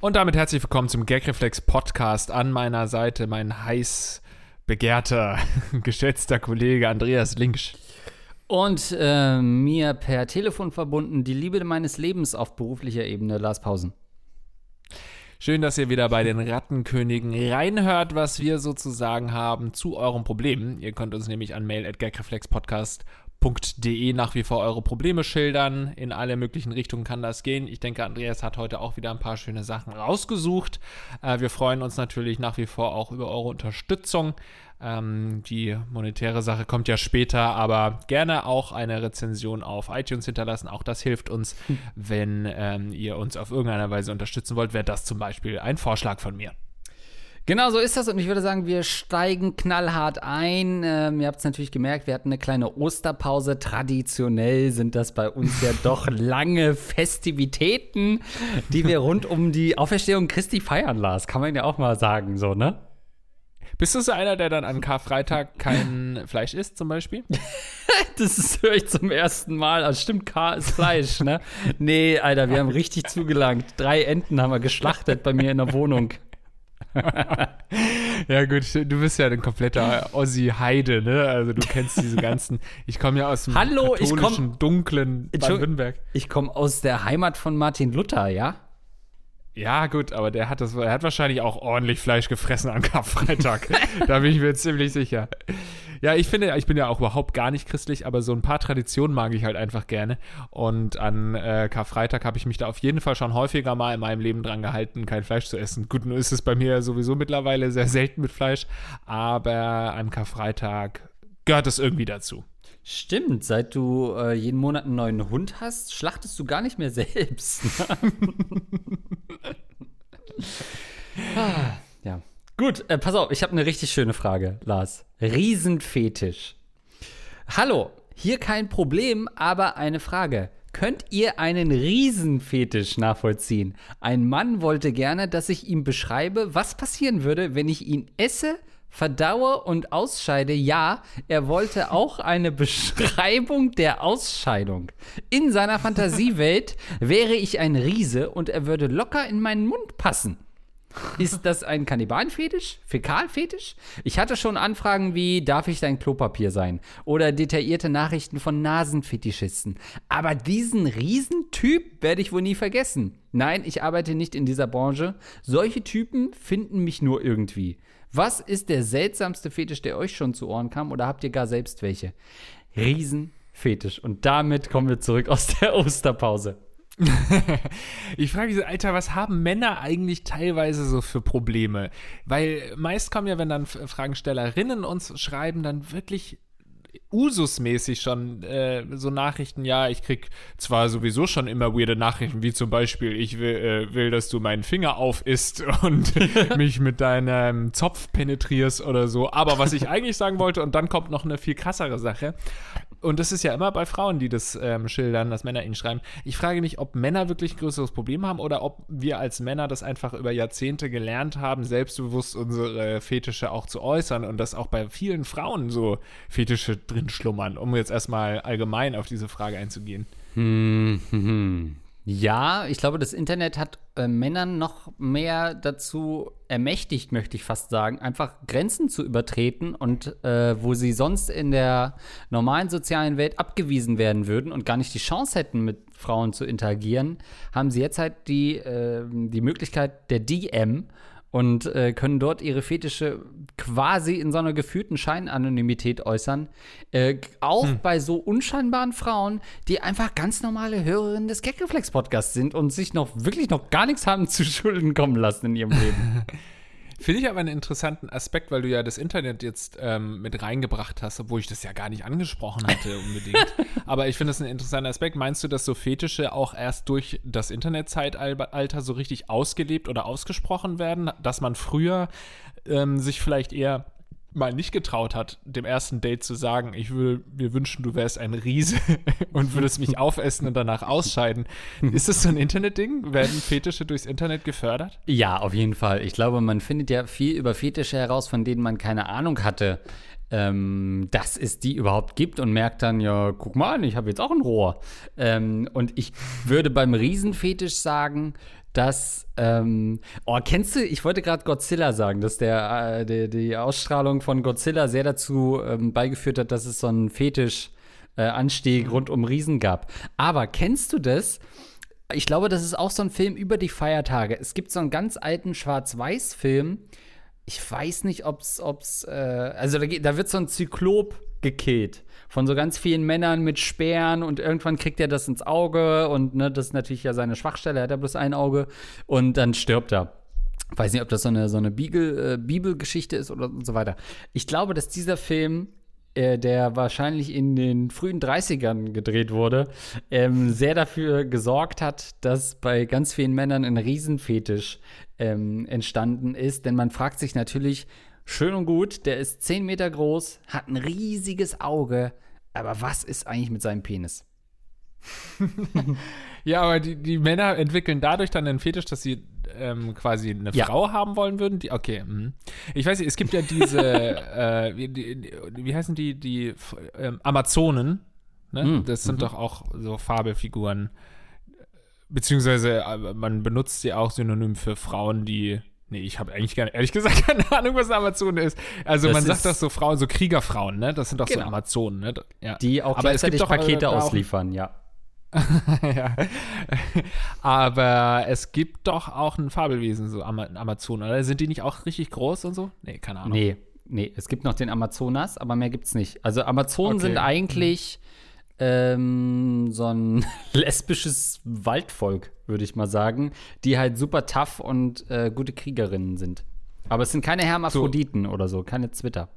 Und damit herzlich willkommen zum Gagreflex Podcast. An meiner Seite mein heiß begehrter, geschätzter Kollege Andreas Linksch. Und äh, mir per Telefon verbunden die Liebe meines Lebens auf beruflicher Ebene, Lars Pausen. Schön, dass ihr wieder bei den Rattenkönigen reinhört, was wir sozusagen haben zu euren Problemen. Ihr könnt uns nämlich an mail.gagreflexpodcast.de nach wie vor eure Probleme schildern. In alle möglichen Richtungen kann das gehen. Ich denke, Andreas hat heute auch wieder ein paar schöne Sachen rausgesucht. Äh, wir freuen uns natürlich nach wie vor auch über eure Unterstützung. Ähm, die monetäre Sache kommt ja später, aber gerne auch eine Rezension auf iTunes hinterlassen. Auch das hilft uns, hm. wenn ähm, ihr uns auf irgendeine Weise unterstützen wollt. Wäre das zum Beispiel ein Vorschlag von mir. Genau so ist das und ich würde sagen, wir steigen knallhart ein. Ähm, ihr habt es natürlich gemerkt, wir hatten eine kleine Osterpause. Traditionell sind das bei uns ja doch lange Festivitäten, die wir rund um die Auferstehung Christi feiern, Lars. Kann man ja auch mal sagen, so, ne? Bist du so einer, der dann an Karfreitag kein Fleisch isst, zum Beispiel? das höre ich zum ersten Mal. Also stimmt, K ist Fleisch, ne? Nee, Alter, wir haben richtig zugelangt. Drei Enten haben wir geschlachtet bei mir in der Wohnung. ja, gut, du bist ja ein kompletter Ossi-Heide, ne? Also du kennst diese ganzen. Ich komme ja aus dem Hallo, ich komm, dunklen Baden-Württemberg. Ich komme aus der Heimat von Martin Luther, ja? Ja, gut, aber der hat das, er hat wahrscheinlich auch ordentlich Fleisch gefressen am Karfreitag. da bin ich mir ziemlich sicher. Ja, ich finde, ich bin ja auch überhaupt gar nicht christlich, aber so ein paar Traditionen mag ich halt einfach gerne. Und an äh, Karfreitag habe ich mich da auf jeden Fall schon häufiger mal in meinem Leben dran gehalten, kein Fleisch zu essen. Gut, nun ist es bei mir sowieso mittlerweile sehr selten mit Fleisch, aber an Karfreitag gehört es irgendwie dazu. Stimmt, seit du äh, jeden Monat einen neuen Hund hast, schlachtest du gar nicht mehr selbst. ah, ja. Gut, äh, pass auf, ich habe eine richtig schöne Frage, Lars. Riesenfetisch. Hallo, hier kein Problem, aber eine Frage. Könnt ihr einen Riesenfetisch nachvollziehen? Ein Mann wollte gerne, dass ich ihm beschreibe, was passieren würde, wenn ich ihn esse, verdaue und ausscheide. Ja, er wollte auch eine Beschreibung der Ausscheidung. In seiner Fantasiewelt wäre ich ein Riese und er würde locker in meinen Mund passen. Ist das ein Kannibalenfetisch? Fäkalfetisch? Ich hatte schon Anfragen wie, darf ich dein Klopapier sein? Oder detaillierte Nachrichten von Nasenfetischisten. Aber diesen Riesentyp werde ich wohl nie vergessen. Nein, ich arbeite nicht in dieser Branche. Solche Typen finden mich nur irgendwie. Was ist der seltsamste Fetisch, der euch schon zu Ohren kam? Oder habt ihr gar selbst welche? Riesenfetisch. Und damit kommen wir zurück aus der Osterpause. ich frage mich, Alter, was haben Männer eigentlich teilweise so für Probleme? Weil meist kommen ja, wenn dann Fragenstellerinnen uns schreiben, dann wirklich Ususmäßig schon äh, so Nachrichten, ja, ich krieg zwar sowieso schon immer weirde Nachrichten, wie zum Beispiel, ich will, äh, will dass du meinen Finger aufisst und mich mit deinem Zopf penetrierst oder so, aber was ich eigentlich sagen wollte, und dann kommt noch eine viel krassere Sache, und das ist ja immer bei Frauen, die das ähm, schildern, dass Männer ihnen schreiben. Ich frage mich, ob Männer wirklich ein größeres Problem haben oder ob wir als Männer das einfach über Jahrzehnte gelernt haben, selbstbewusst unsere Fetische auch zu äußern und dass auch bei vielen Frauen so Fetische drin schlummern, um jetzt erstmal allgemein auf diese Frage einzugehen. Hm, hm, hm. Ja, ich glaube, das Internet hat äh, Männern noch mehr dazu ermächtigt, möchte ich fast sagen, einfach Grenzen zu übertreten und äh, wo sie sonst in der normalen sozialen Welt abgewiesen werden würden und gar nicht die Chance hätten, mit Frauen zu interagieren, haben sie jetzt halt die, äh, die Möglichkeit der DM und äh, können dort ihre Fetische quasi in so einer gefühlten Scheinanonymität äußern. Äh, auch hm. bei so unscheinbaren Frauen, die einfach ganz normale Hörerinnen des Gagreflex-Podcasts sind und sich noch wirklich noch gar nichts haben zu Schulden kommen lassen in ihrem Leben. Finde ich aber einen interessanten Aspekt, weil du ja das Internet jetzt ähm, mit reingebracht hast, obwohl ich das ja gar nicht angesprochen hatte unbedingt. aber ich finde das einen interessanten Aspekt. Meinst du, dass so Fetische auch erst durch das Internetzeitalter so richtig ausgelebt oder ausgesprochen werden? Dass man früher ähm, sich vielleicht eher mal nicht getraut hat, dem ersten Date zu sagen, ich würde mir wünschen, du wärst ein Riese und würdest mich aufessen und danach ausscheiden. Ist das so ein Internetding? Werden Fetische durchs Internet gefördert? Ja, auf jeden Fall. Ich glaube, man findet ja viel über Fetische heraus, von denen man keine Ahnung hatte, ähm, dass es die überhaupt gibt und merkt dann, ja, guck mal an, ich habe jetzt auch ein Rohr. Ähm, und ich würde beim Riesenfetisch sagen, dass, ähm, oh, kennst du, ich wollte gerade Godzilla sagen, dass der, äh, der, die Ausstrahlung von Godzilla sehr dazu ähm, beigeführt hat, dass es so einen Fetisch-Anstieg äh, rund um Riesen gab. Aber kennst du das? Ich glaube, das ist auch so ein Film über die Feiertage. Es gibt so einen ganz alten Schwarz-Weiß-Film. Ich weiß nicht, ob's, ob's, äh, also da, da wird so ein Zyklop gekillt von so ganz vielen Männern mit Speeren und irgendwann kriegt er das ins Auge und ne, das ist natürlich ja seine Schwachstelle, er hat ja bloß ein Auge und dann stirbt er. Weiß nicht, ob das so eine, so eine Bibel, äh, Bibelgeschichte ist oder und so weiter. Ich glaube, dass dieser Film äh, der wahrscheinlich in den frühen 30ern gedreht wurde, ähm, sehr dafür gesorgt hat, dass bei ganz vielen Männern ein Riesenfetisch ähm, entstanden ist. Denn man fragt sich natürlich, schön und gut, der ist 10 Meter groß, hat ein riesiges Auge, aber was ist eigentlich mit seinem Penis? ja, aber die, die Männer entwickeln dadurch dann einen Fetisch, dass sie ähm, quasi eine ja. Frau haben wollen würden. Die, okay, mh. ich weiß nicht, es gibt ja diese, äh, wie, die, wie, heißen die, die ähm, Amazonen, ne? mhm. Das sind mhm. doch auch so Fabelfiguren. Beziehungsweise äh, man benutzt sie auch synonym für Frauen, die Nee, ich habe eigentlich gar ehrlich gesagt keine Ahnung, was eine Amazone ist. Also das man sagt das so Frauen, so Kriegerfrauen, ne? Das sind doch genau. so Amazonen, ne? Ja. Die auch Aber es gibt Pakete doch, ausliefern, ja. ja. Aber es gibt doch auch ein Fabelwesen, so Am Amazonen, oder? Sind die nicht auch richtig groß und so? Nee, keine Ahnung. Nee, nee, es gibt noch den Amazonas, aber mehr gibt's nicht. Also Amazonen okay. sind eigentlich ähm, so ein lesbisches Waldvolk, würde ich mal sagen, die halt super tough und äh, gute Kriegerinnen sind. Aber es sind keine Hermaphroditen so. oder so, keine Zwitter.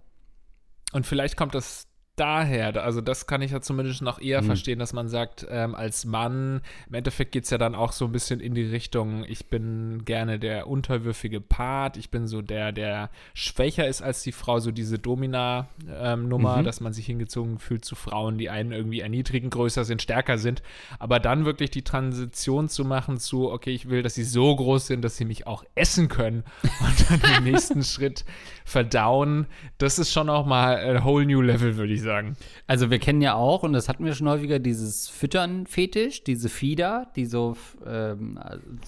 Und vielleicht kommt das daher, also das kann ich ja zumindest noch eher mhm. verstehen, dass man sagt, ähm, als Mann, im Endeffekt geht es ja dann auch so ein bisschen in die Richtung, ich bin gerne der unterwürfige Part, ich bin so der, der schwächer ist als die Frau, so diese Domina-Nummer, ähm, mhm. dass man sich hingezogen fühlt zu Frauen, die einen irgendwie erniedrigen, größer sind, stärker sind, aber dann wirklich die Transition zu machen zu, okay, ich will, dass sie so groß sind, dass sie mich auch essen können und dann den nächsten Schritt verdauen, das ist schon auch mal ein whole new level, würde ich sagen sagen. Also wir kennen ja auch, und das hatten wir schon häufiger, dieses Füttern-Fetisch, diese Fieder, die so ähm,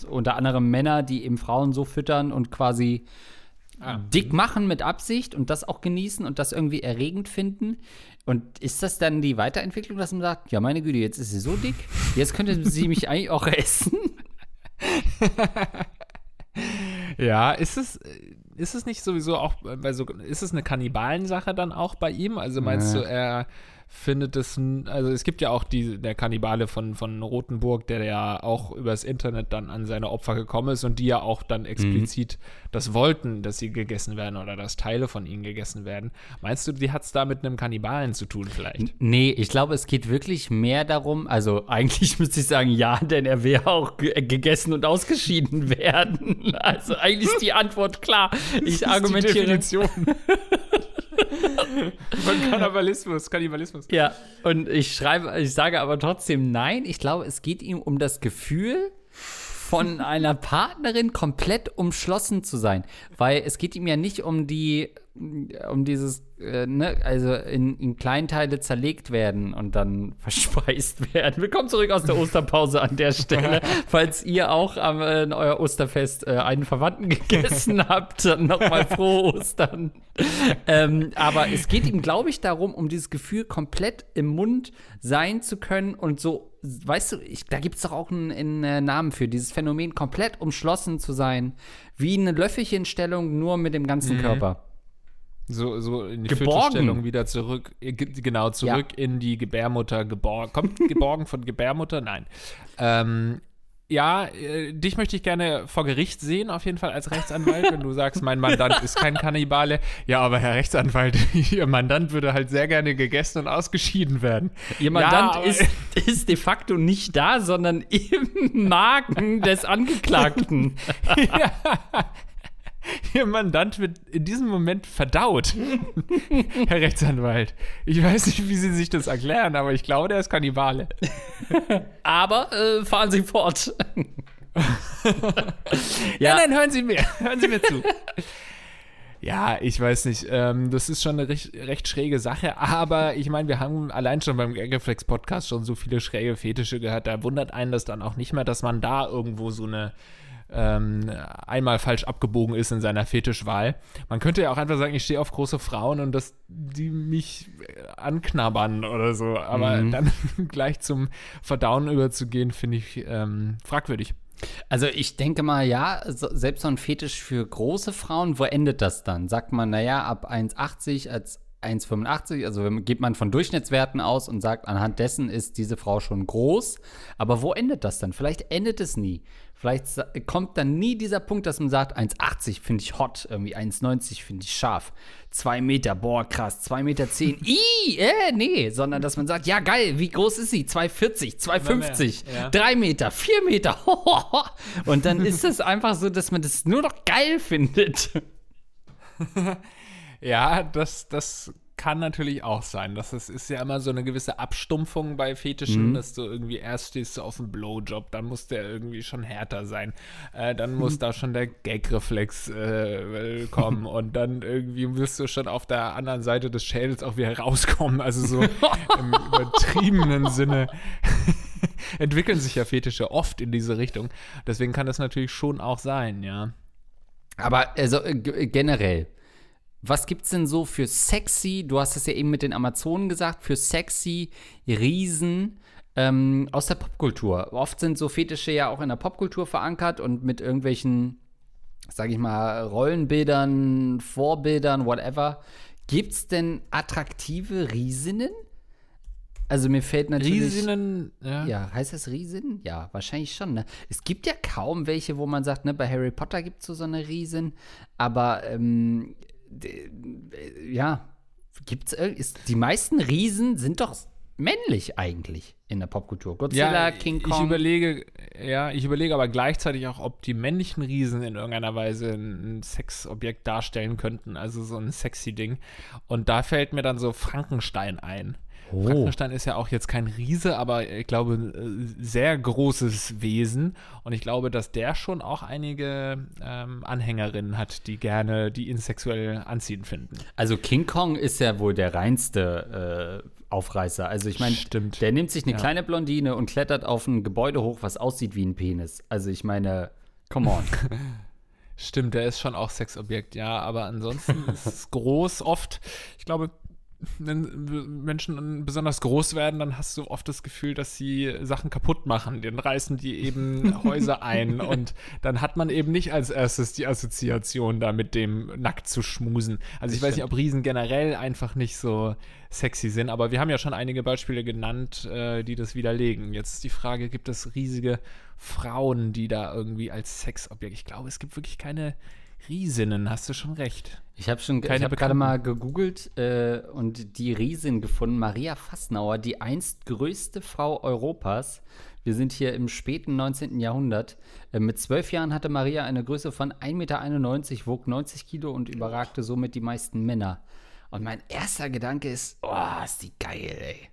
unter anderem Männer, die eben Frauen so füttern und quasi ah. dick machen mit Absicht und das auch genießen und das irgendwie erregend finden. Und ist das dann die Weiterentwicklung, dass man sagt, ja meine Güte, jetzt ist sie so dick, jetzt könnte sie mich eigentlich auch essen? ja, ist es ist es nicht sowieso auch bei so, ist es eine Kannibalensache dann auch bei ihm? Also meinst ja. du, er findet es, also es gibt ja auch die, der Kannibale von, von Rothenburg, der ja auch übers Internet dann an seine Opfer gekommen ist und die ja auch dann explizit mhm. das wollten, dass sie gegessen werden oder dass Teile von ihnen gegessen werden. Meinst du, die hat es da mit einem Kannibalen zu tun vielleicht? Nee, ich glaube, es geht wirklich mehr darum, also eigentlich müsste ich sagen, ja, denn er will auch gegessen und ausgeschieden werden. Also eigentlich ist die Antwort klar. Ich argumentiere. Von Kannibalismus, Kannibalismus. Ja, und ich schreibe, ich sage aber trotzdem nein. Ich glaube, es geht ihm um das Gefühl, von einer Partnerin komplett umschlossen zu sein. Weil es geht ihm ja nicht um die, um dieses, äh, ne, also in, in Kleinteile zerlegt werden und dann verspeist werden. Willkommen zurück aus der Osterpause an der Stelle. Falls ihr auch am äh, euer Osterfest äh, einen Verwandten gegessen habt, dann nochmal frohe Ostern. ähm, aber es geht ihm, glaube ich, darum, um dieses Gefühl, komplett im Mund sein zu können und so weißt du, ich, da gibt es doch auch einen, einen, äh, Namen für, dieses Phänomen, komplett umschlossen zu sein, wie eine Löffelchenstellung, nur mit dem ganzen mhm. Körper. So, so in die geborgen. wieder zurück, äh, genau, zurück ja. in die Gebärmutter geborgen. Kommt geborgen von Gebärmutter? Nein. Ähm, ja, äh, dich möchte ich gerne vor Gericht sehen, auf jeden Fall als Rechtsanwalt, wenn du sagst, mein Mandant ist kein Kannibale. Ja, aber Herr Rechtsanwalt, Ihr Mandant würde halt sehr gerne gegessen und ausgeschieden werden. Ihr Mandant ja, ist, ist de facto nicht da, sondern im Magen des Angeklagten. ja. Ihr Mandant wird in diesem Moment verdaut, Herr Rechtsanwalt. Ich weiß nicht, wie Sie sich das erklären, aber ich glaube, der ist Kannibale. Aber äh, fahren Sie fort. Ja, nein, hören Sie mir, hören Sie mir zu. Ja, ich weiß nicht. Ähm, das ist schon eine recht, recht schräge Sache, aber ich meine, wir haben allein schon beim Gagreflex Podcast schon so viele schräge Fetische gehört. Da wundert einen das dann auch nicht mehr, dass man da irgendwo so eine ähm, einmal falsch abgebogen ist in seiner Fetischwahl. Man könnte ja auch einfach sagen, ich stehe auf große Frauen und dass die mich anknabbern oder so. Aber Mhm. dann gleich zum Verdauen überzugehen, finde ich ähm, fragwürdig. Also ich denke mal, ja, so, selbst so ein Fetisch für große Frauen, wo endet das dann? Sagt man, naja, ab 1,80 als 1,85, also geht man von Durchschnittswerten aus und sagt, anhand dessen ist diese Frau schon groß. Aber wo endet das dann? Vielleicht endet es nie. Vielleicht kommt dann nie dieser Punkt, dass man sagt, 1,80 finde ich hot, irgendwie 1,90 finde ich scharf. 2 Meter, boah, krass, 2 Meter 10, ih, äh, nee, sondern dass man sagt, ja geil, wie groß ist sie? 2,40, 2,50, ja. 3 Meter, 4 Meter. Und dann ist es einfach so, dass man das nur noch geil findet. Ja, das, das kann natürlich auch sein. Das ist, ist ja immer so eine gewisse Abstumpfung bei Fetischen, dass du irgendwie erst stehst du auf dem Blowjob, dann muss der irgendwie schon härter sein. Äh, dann muss da schon der Gag-Reflex äh, kommen und dann irgendwie wirst du schon auf der anderen Seite des Schädels auch wieder rauskommen. Also so im übertriebenen Sinne entwickeln sich ja Fetische oft in diese Richtung. Deswegen kann das natürlich schon auch sein, ja. Aber also äh, g- generell, was gibt's denn so für sexy, du hast es ja eben mit den Amazonen gesagt, für sexy Riesen ähm, aus der Popkultur? Oft sind so Fetische ja auch in der Popkultur verankert und mit irgendwelchen, sag ich mal, Rollenbildern, Vorbildern, whatever. Gibt's denn attraktive Riesinnen? Also mir fällt natürlich. Riesinnen, ja. Ja, heißt das Riesen? Ja, wahrscheinlich schon. Ne? Es gibt ja kaum welche, wo man sagt, ne, bei Harry Potter gibt es so, so eine Riesen, aber ähm, äh, ja, gibt's ist die meisten Riesen sind doch männlich eigentlich in der Popkultur. Godzilla, King Kong. Ich überlege, ja, ich überlege aber gleichzeitig auch, ob die männlichen Riesen in irgendeiner Weise ein Sexobjekt darstellen könnten, also so ein sexy Ding. Und da fällt mir dann so Frankenstein ein. Oh. Frankenstein ist ja auch jetzt kein Riese, aber ich glaube, ein äh, sehr großes Wesen. Und ich glaube, dass der schon auch einige ähm, Anhängerinnen hat, die gerne die ihn sexuell anziehend finden. Also King Kong ist ja wohl der reinste äh, Aufreißer. Also ich meine, der nimmt sich eine Ja. kleine Blondine und klettert auf ein Gebäude hoch, was aussieht wie ein Penis. Also ich meine, come on. Stimmt, der ist schon auch Sexobjekt, ja, aber ansonsten ist es groß oft. Ich glaube, wenn Menschen besonders groß werden, dann hast du oft das Gefühl, dass sie Sachen kaputt machen. Dann reißen die eben Häuser ein und dann hat man eben nicht als erstes die Assoziation da mit dem nackt zu schmusen. Also ich weiß nicht, ob Riesen generell einfach nicht so sexy sind, aber wir haben ja schon einige Beispiele genannt, äh, die das widerlegen. Jetzt die Frage, gibt es riesige Frauen, die da irgendwie als Sexobjekt, ich glaube, es gibt wirklich keine Riesinnen, hast du schon recht. Ich habe schon, Keine ich habe gerade mal gegoogelt äh, und die Riesin gefunden, Maria Fassnauer, die einst größte Frau Europas. Wir sind hier im späten 19. Jahrhundert. Äh, mit zwölf Jahren hatte Maria eine Größe von 1,91 Meter, wog 90 Kilo und überragte somit die meisten Männer. Und mein erster Gedanke ist, oh, ist die geil, ey.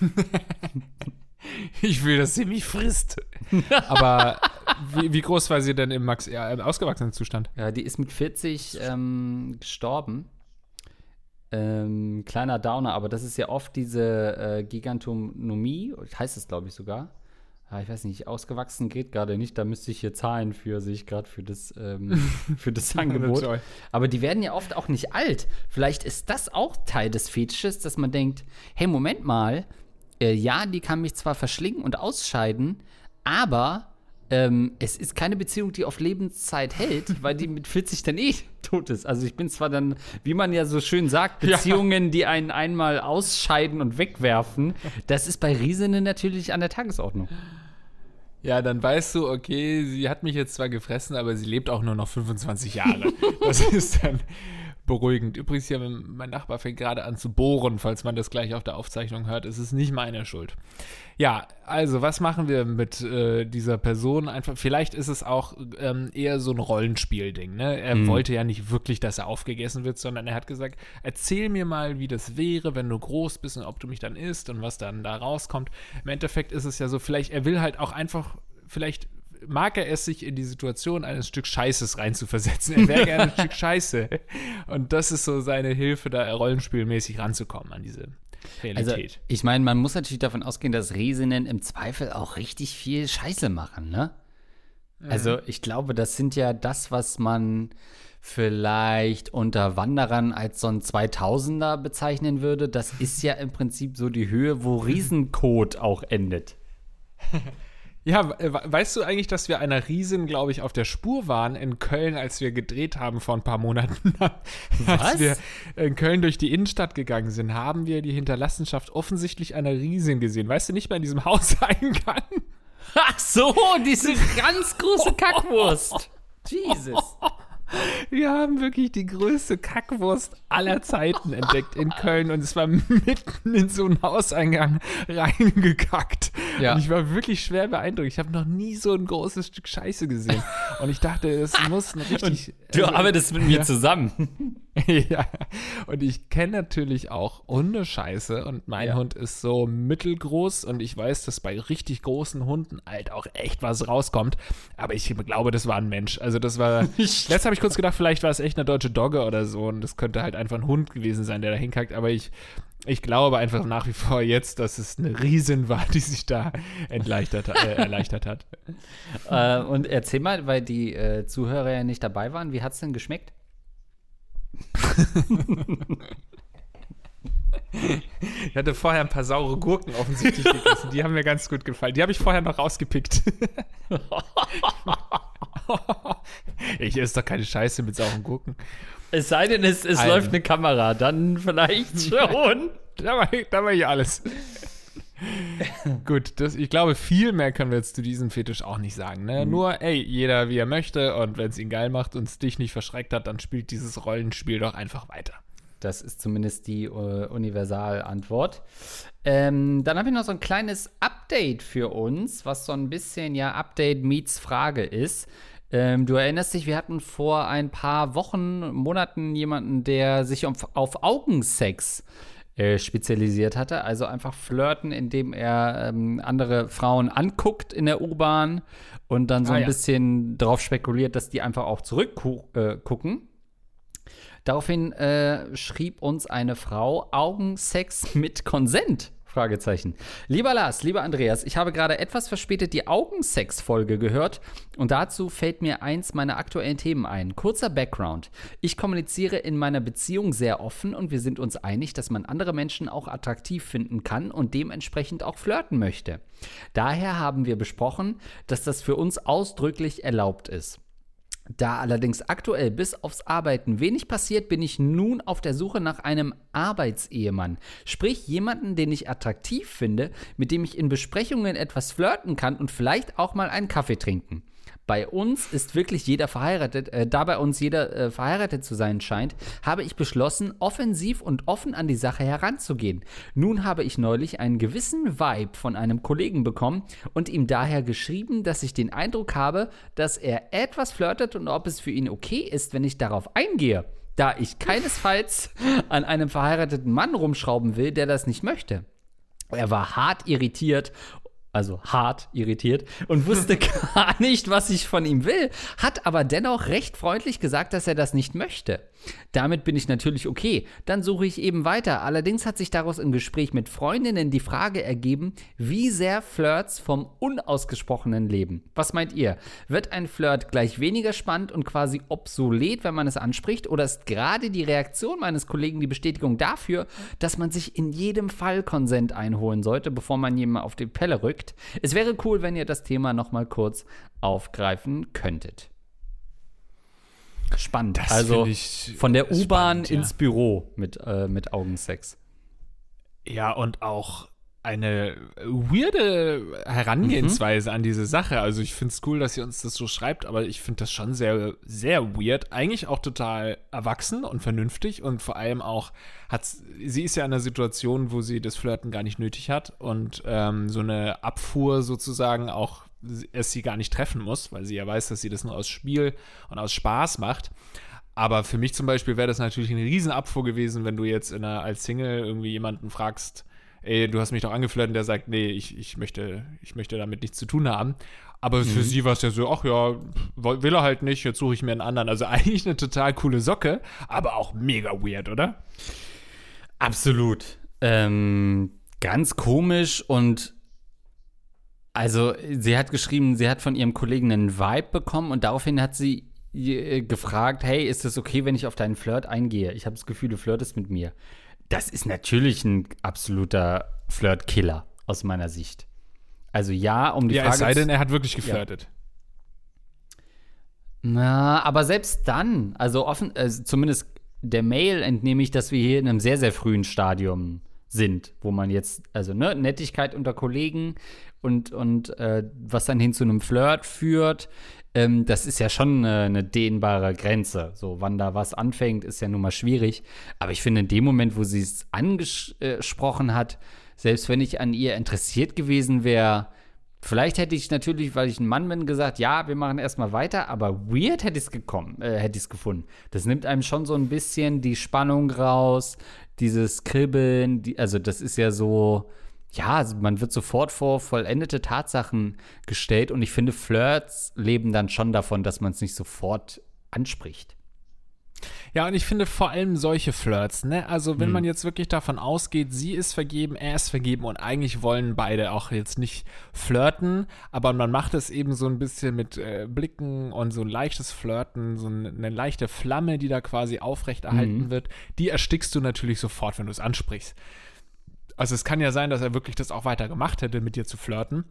Ich will, dass sie mich frisst. Aber wie, wie groß war sie denn im, Max, ja, im ausgewachsenen Zustand? Ja, die ist mit 40 ähm, gestorben. Ähm, kleiner Downer, aber das ist ja oft diese äh, Gigantonomie, heißt es, glaube ich, sogar. Ah, ich weiß nicht, ausgewachsen geht gerade nicht, da müsste ich hier zahlen für, sehe ich gerade, für das, ähm, für das Angebot. Aber die werden ja oft auch nicht alt. Vielleicht ist das auch Teil des Fetisches, dass man denkt, hey, Moment mal, äh, ja, die kann mich zwar verschlingen und ausscheiden, aber ähm, es ist keine Beziehung, die auf Lebenszeit hält, weil die mit 40 dann eh tot ist. Also ich bin zwar dann, wie man ja so schön sagt, Ja. Beziehungen, die einen einmal ausscheiden und wegwerfen, das ist bei Riesinnen natürlich an der Tagesordnung. Ja, dann weißt du, okay, sie hat mich jetzt zwar gefressen, aber sie lebt auch nur noch 25 Jahre. das ist dann beruhigend. Übrigens, hier, mein Nachbar fängt gerade an zu bohren, falls man das gleich auf der Aufzeichnung hört. Es ist nicht meine Schuld. Ja, also, was machen wir mit äh, dieser Person? Einfach, vielleicht ist es auch ähm, eher so ein Rollenspielding. Ne? Er mhm. wollte ja nicht wirklich, dass er aufgegessen wird, sondern er hat gesagt: Erzähl mir mal, wie das wäre, wenn du groß bist und ob du mich dann isst und was dann da rauskommt. Im Endeffekt ist es ja so, vielleicht, er will halt auch einfach, vielleicht mag er es, sich in die Situation eines Stück Scheißes reinzuversetzen. Er wäre gerne ein Stück Scheiße. Und das ist so seine Hilfe, da rollenspielmäßig ranzukommen an diese Realität. Also, ich meine, man muss natürlich davon ausgehen, dass Riesinnen im Zweifel auch richtig viel Scheiße machen, ne? Mhm. Also, ich glaube, das sind ja das, was man vielleicht unter Wanderern als so ein 2000er bezeichnen würde. Das ist ja im Prinzip so die Höhe, wo Riesenkot auch endet. Ja, weißt du eigentlich, dass wir einer Riesen, glaube ich, auf der Spur waren in Köln, als wir gedreht haben vor ein paar Monaten? Was? als wir in Köln durch die Innenstadt gegangen sind, haben wir die Hinterlassenschaft offensichtlich einer Riesen gesehen. Weißt du, nicht mehr in diesem Hauseingang? Ach so, diese ganz große Kackwurst. Jesus. Wir haben wirklich die größte Kackwurst aller Zeiten entdeckt in Köln und es war mitten in so einen Hauseingang reingekackt. Ja. Und ich war wirklich schwer beeindruckt. Ich habe noch nie so ein großes Stück Scheiße gesehen. Und ich dachte, es muss ein richtig. Und du also, arbeitest mit mir ja. zusammen. ja. Und ich kenne natürlich auch Hundescheiße und mein ja. Hund ist so mittelgroß und ich weiß, dass bei richtig großen Hunden halt auch echt was rauskommt. Aber ich glaube, das war ein Mensch. Also das war. Letzt habe ich kurz gedacht, vielleicht war es echt eine deutsche Dogge oder so und das könnte halt einfach ein Hund gewesen sein, der da hinkackt. Aber ich, ich glaube einfach nach wie vor jetzt, dass es eine Riesin war, die sich da entleichtert, äh, erleichtert hat. Äh, und erzähl mal, weil die äh, Zuhörer ja nicht dabei waren, wie hat es denn geschmeckt? Ich hatte vorher ein paar saure Gurken offensichtlich gegessen. Die haben mir ganz gut gefallen. Die habe ich vorher noch rausgepickt. ich esse doch keine Scheiße mit sauren Gurken. Es sei denn, es, es läuft eine Kamera, dann vielleicht schon. da mache da mach ich alles. Gut, das, ich glaube, viel mehr können wir jetzt zu diesem Fetisch auch nicht sagen. Ne? Mhm. Nur, ey, jeder wie er möchte und wenn es ihn geil macht und es dich nicht verschreckt hat, dann spielt dieses Rollenspiel doch einfach weiter. Das ist zumindest die uh, Universalantwort. Ähm, dann habe ich noch so ein kleines Update für uns, was so ein bisschen ja Update meets Frage ist. Ähm, du erinnerst dich, wir hatten vor ein paar Wochen, Monaten jemanden, der sich auf, auf Augensex äh, spezialisiert hatte. Also einfach flirten, indem er ähm, andere Frauen anguckt in der U-Bahn und dann so ah, ein ja. bisschen darauf spekuliert, dass die einfach auch zurückgucken. Äh, Daraufhin äh, schrieb uns eine Frau Augensex mit Konsent. Fragezeichen. Lieber Lars, lieber Andreas, ich habe gerade etwas verspätet die Augensex-Folge gehört und dazu fällt mir eins meiner aktuellen Themen ein. Kurzer Background. Ich kommuniziere in meiner Beziehung sehr offen und wir sind uns einig, dass man andere Menschen auch attraktiv finden kann und dementsprechend auch flirten möchte. Daher haben wir besprochen, dass das für uns ausdrücklich erlaubt ist. Da allerdings aktuell bis aufs Arbeiten wenig passiert, bin ich nun auf der Suche nach einem Arbeitsehemann. Sprich jemanden, den ich attraktiv finde, mit dem ich in Besprechungen etwas flirten kann und vielleicht auch mal einen Kaffee trinken bei uns ist wirklich jeder verheiratet, äh, da bei uns jeder äh, verheiratet zu sein scheint, habe ich beschlossen, offensiv und offen an die Sache heranzugehen. Nun habe ich neulich einen gewissen Vibe von einem Kollegen bekommen und ihm daher geschrieben, dass ich den Eindruck habe, dass er etwas flirtet und ob es für ihn okay ist, wenn ich darauf eingehe da ich keinesfalls an einem verheirateten Mann rumschrauben will, der das nicht möchte. Er war hart irritiert also hart irritiert und wusste gar nicht, was ich von ihm will, hat aber dennoch recht freundlich gesagt, dass er das nicht möchte. Damit bin ich natürlich okay, dann suche ich eben weiter. Allerdings hat sich daraus im Gespräch mit Freundinnen die Frage ergeben, wie sehr Flirts vom unausgesprochenen leben. Was meint ihr? Wird ein Flirt gleich weniger spannend und quasi obsolet, wenn man es anspricht? Oder ist gerade die Reaktion meines Kollegen die Bestätigung dafür, dass man sich in jedem Fall Konsent einholen sollte, bevor man jemanden auf die Pelle rückt? Es wäre cool, wenn ihr das Thema nochmal kurz aufgreifen könntet. Spannend. Das also von der U-Bahn ja. ins Büro mit, äh, mit Augensex. Ja, und auch eine weirde Herangehensweise mhm. an diese Sache. Also ich finde es cool, dass sie uns das so schreibt, aber ich finde das schon sehr, sehr weird. Eigentlich auch total erwachsen und vernünftig und vor allem auch hat sie ist ja in einer Situation, wo sie das Flirten gar nicht nötig hat und ähm, so eine Abfuhr sozusagen auch es sie gar nicht treffen muss, weil sie ja weiß, dass sie das nur aus Spiel und aus Spaß macht. Aber für mich zum Beispiel wäre das natürlich eine Riesenabfuhr gewesen, wenn du jetzt einer, als Single irgendwie jemanden fragst, ey, du hast mich doch angeflirtet und der sagt, nee, ich, ich, möchte, ich möchte damit nichts zu tun haben. Aber mhm. für sie war es ja so, ach ja, will er halt nicht, jetzt suche ich mir einen anderen. Also eigentlich eine total coole Socke, aber auch mega weird, oder? Absolut. Ähm, ganz komisch und also sie hat geschrieben, sie hat von ihrem Kollegen einen Vibe bekommen und daraufhin hat sie äh, gefragt, hey, ist es okay, wenn ich auf deinen Flirt eingehe? Ich habe das Gefühl, du flirtest mit mir das ist natürlich ein absoluter Flirt-Killer aus meiner Sicht. Also ja, um die ja, Frage. Es sei denn, er hat wirklich geflirtet. Ja. Na, aber selbst dann, also offen, also zumindest der Mail entnehme ich, dass wir hier in einem sehr, sehr frühen Stadium sind, wo man jetzt, also ne, Nettigkeit unter Kollegen und, und äh, was dann hin zu einem Flirt führt, ähm, das ist ja schon eine, eine, dehnbare Grenze. So, wann da was anfängt, ist ja nun mal schwierig. Aber ich finde, in dem Moment, wo sie es angesprochen hat, selbst wenn ich an ihr interessiert gewesen wäre, Vielleicht hätte ich natürlich, weil ich ein Mann bin, gesagt, ja, wir machen erstmal weiter, aber weird hätte ich es gekommen, äh, hätte ich es gefunden. Das nimmt einem schon so ein bisschen die Spannung raus, dieses Kribbeln, die, also das ist ja so, ja, also man wird sofort vor vollendete Tatsachen gestellt und ich finde, Flirts leben dann schon davon, dass man es nicht sofort anspricht. Ja, und ich finde vor allem solche Flirts, ne? Also, wenn hm. man jetzt wirklich davon ausgeht, sie ist vergeben, er ist vergeben und eigentlich wollen beide auch jetzt nicht flirten, aber man macht es eben so ein bisschen mit äh, Blicken und so ein leichtes Flirten, so eine, eine leichte Flamme, die da quasi aufrechterhalten hm. wird, die erstickst du natürlich sofort, wenn du es ansprichst. Also es kann ja sein, dass er wirklich das auch weiter gemacht hätte, mit dir zu flirten.